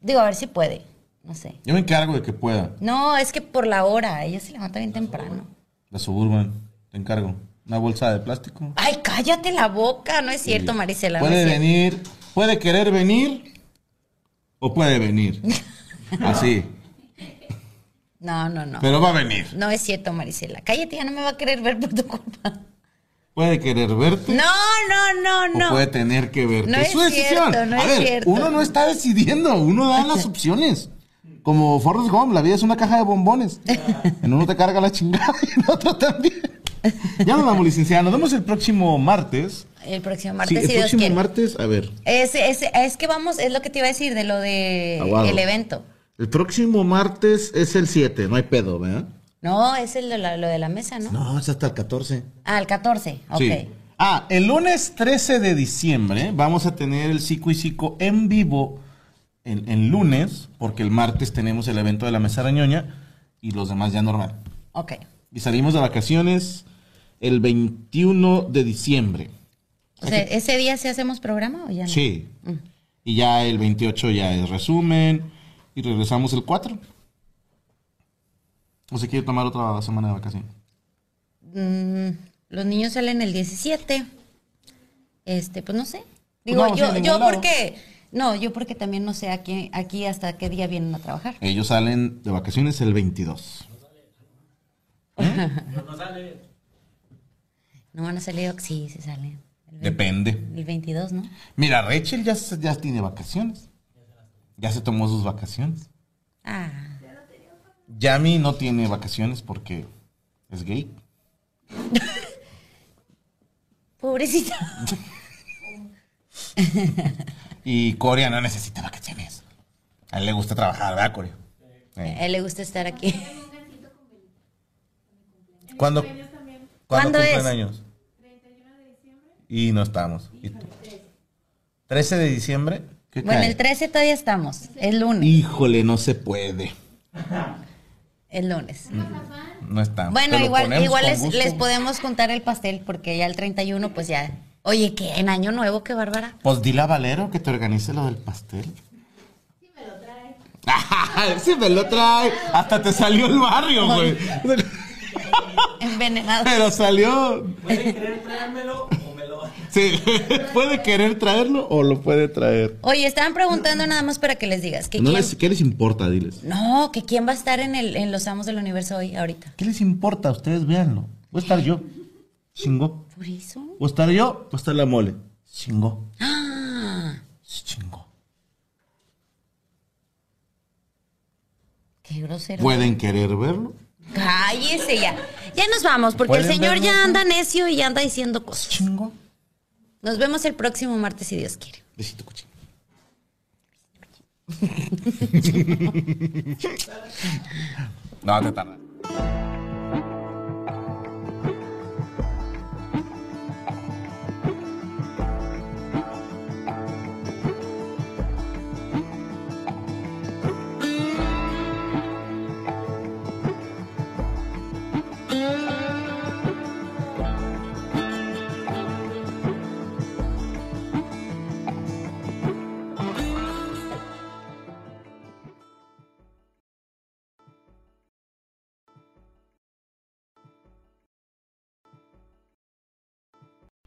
Digo, a ver si puede. No sé. Yo me encargo de que pueda. No, es que por la hora. Ella se levanta bien temprano. La Suburban, te encargo. Una bolsa de plástico. Ay, cállate la boca. No es cierto, Marisela. no Puede cierto. venir, puede querer venir o puede venir. Así. No, no, no. Pero va a venir. No es cierto, Marisela. Cállate, ya no me va a querer ver por tu culpa. Puede querer verte No, no, no, o no. puede tener que verte. No es es su decisión. cierto, no a es ver, cierto. uno no está decidiendo, uno da las opciones. Como Forrest Gump, la vida es una caja de bombones. En uno te carga la chingada y en otro también. Ya nos vamos, licenciada. Nos vemos el próximo martes. El próximo sí, martes, el si Dios próximo quiere. martes, a ver. Es, es, es que vamos, es lo que te iba a decir de lo de Aguado. el evento. El próximo martes es el 7, no hay pedo, ¿verdad? No, es el de la- lo de la mesa, ¿no? No, es hasta el 14. Ah, el 14. Ok. Sí. Ah, el lunes 13 de diciembre vamos a tener el Psico y Psico en vivo en, en lunes, porque el martes tenemos el evento de la mesa arañoña y los demás ya normal. Ok. Y salimos de vacaciones el 21 de diciembre. O sea, ¿ese día sí hacemos programa o ya no? Sí. Mm. Y ya el 28 ya es resumen y regresamos el 4. ¿O se quiere tomar otra semana de vacaciones? Mm, los niños salen el 17. Este, pues no sé. Pues Digo, no yo, yo porque, no, yo porque también no sé aquí, aquí hasta qué día vienen a trabajar. Ellos salen de vacaciones el 22. No van a salir, sí, sí salen. El, 20 Depende. el 22, ¿no? Mira, Rachel ya tiene vacaciones. Ya se tomó sus vacaciones. Ah, Yami no tiene vacaciones porque es gay. pobrecita. Y Corea no necesita vacaciones. A él le gusta trabajar, ¿verdad, Corea? A él le gusta estar aquí. ¿Cuándo, ¿Cuándo cumplen es? años? Y no estamos. ¿Y tú? 13 de diciembre. ¿Qué Bueno, cae? el 13 todavía estamos. El lunes. Híjole, no se puede. El lunes. No está. Bueno, Te lo igual, igual les, les podemos juntar el pastel porque ya el 31, pues ya. Oye, que en Año Nuevo, qué bárbara. Pues dile a Valero que te organice lo del pastel. Sí me lo trae. sí me lo trae. Hasta te salió el barrio, güey. Envenenado. Pero salió. ¿Pueden querer traérmelo o me lo Sí, puede querer traerlo o lo puede traer. Oye, estaban preguntando nada más para que les digas. Que No quién... les, ¿Qué les importa? Diles. No, que quién va a estar en, el, en los Amos del Universo hoy, ahorita. ¿Qué les importa? Ustedes véanlo. Voy a estar yo. Chingo. Por eso. A estar yo. A estar la mole. Chingo. Ah, Chingo. qué grosero. ¿Pueden querer verlo? Cállese ya. Ya nos vamos, porque el ¿Pueden señor verlo? ya anda necio y ya anda diciendo cosas. Chingo. Nos vemos el próximo martes, si Dios quiere. Besito, cochino. no, te tarda.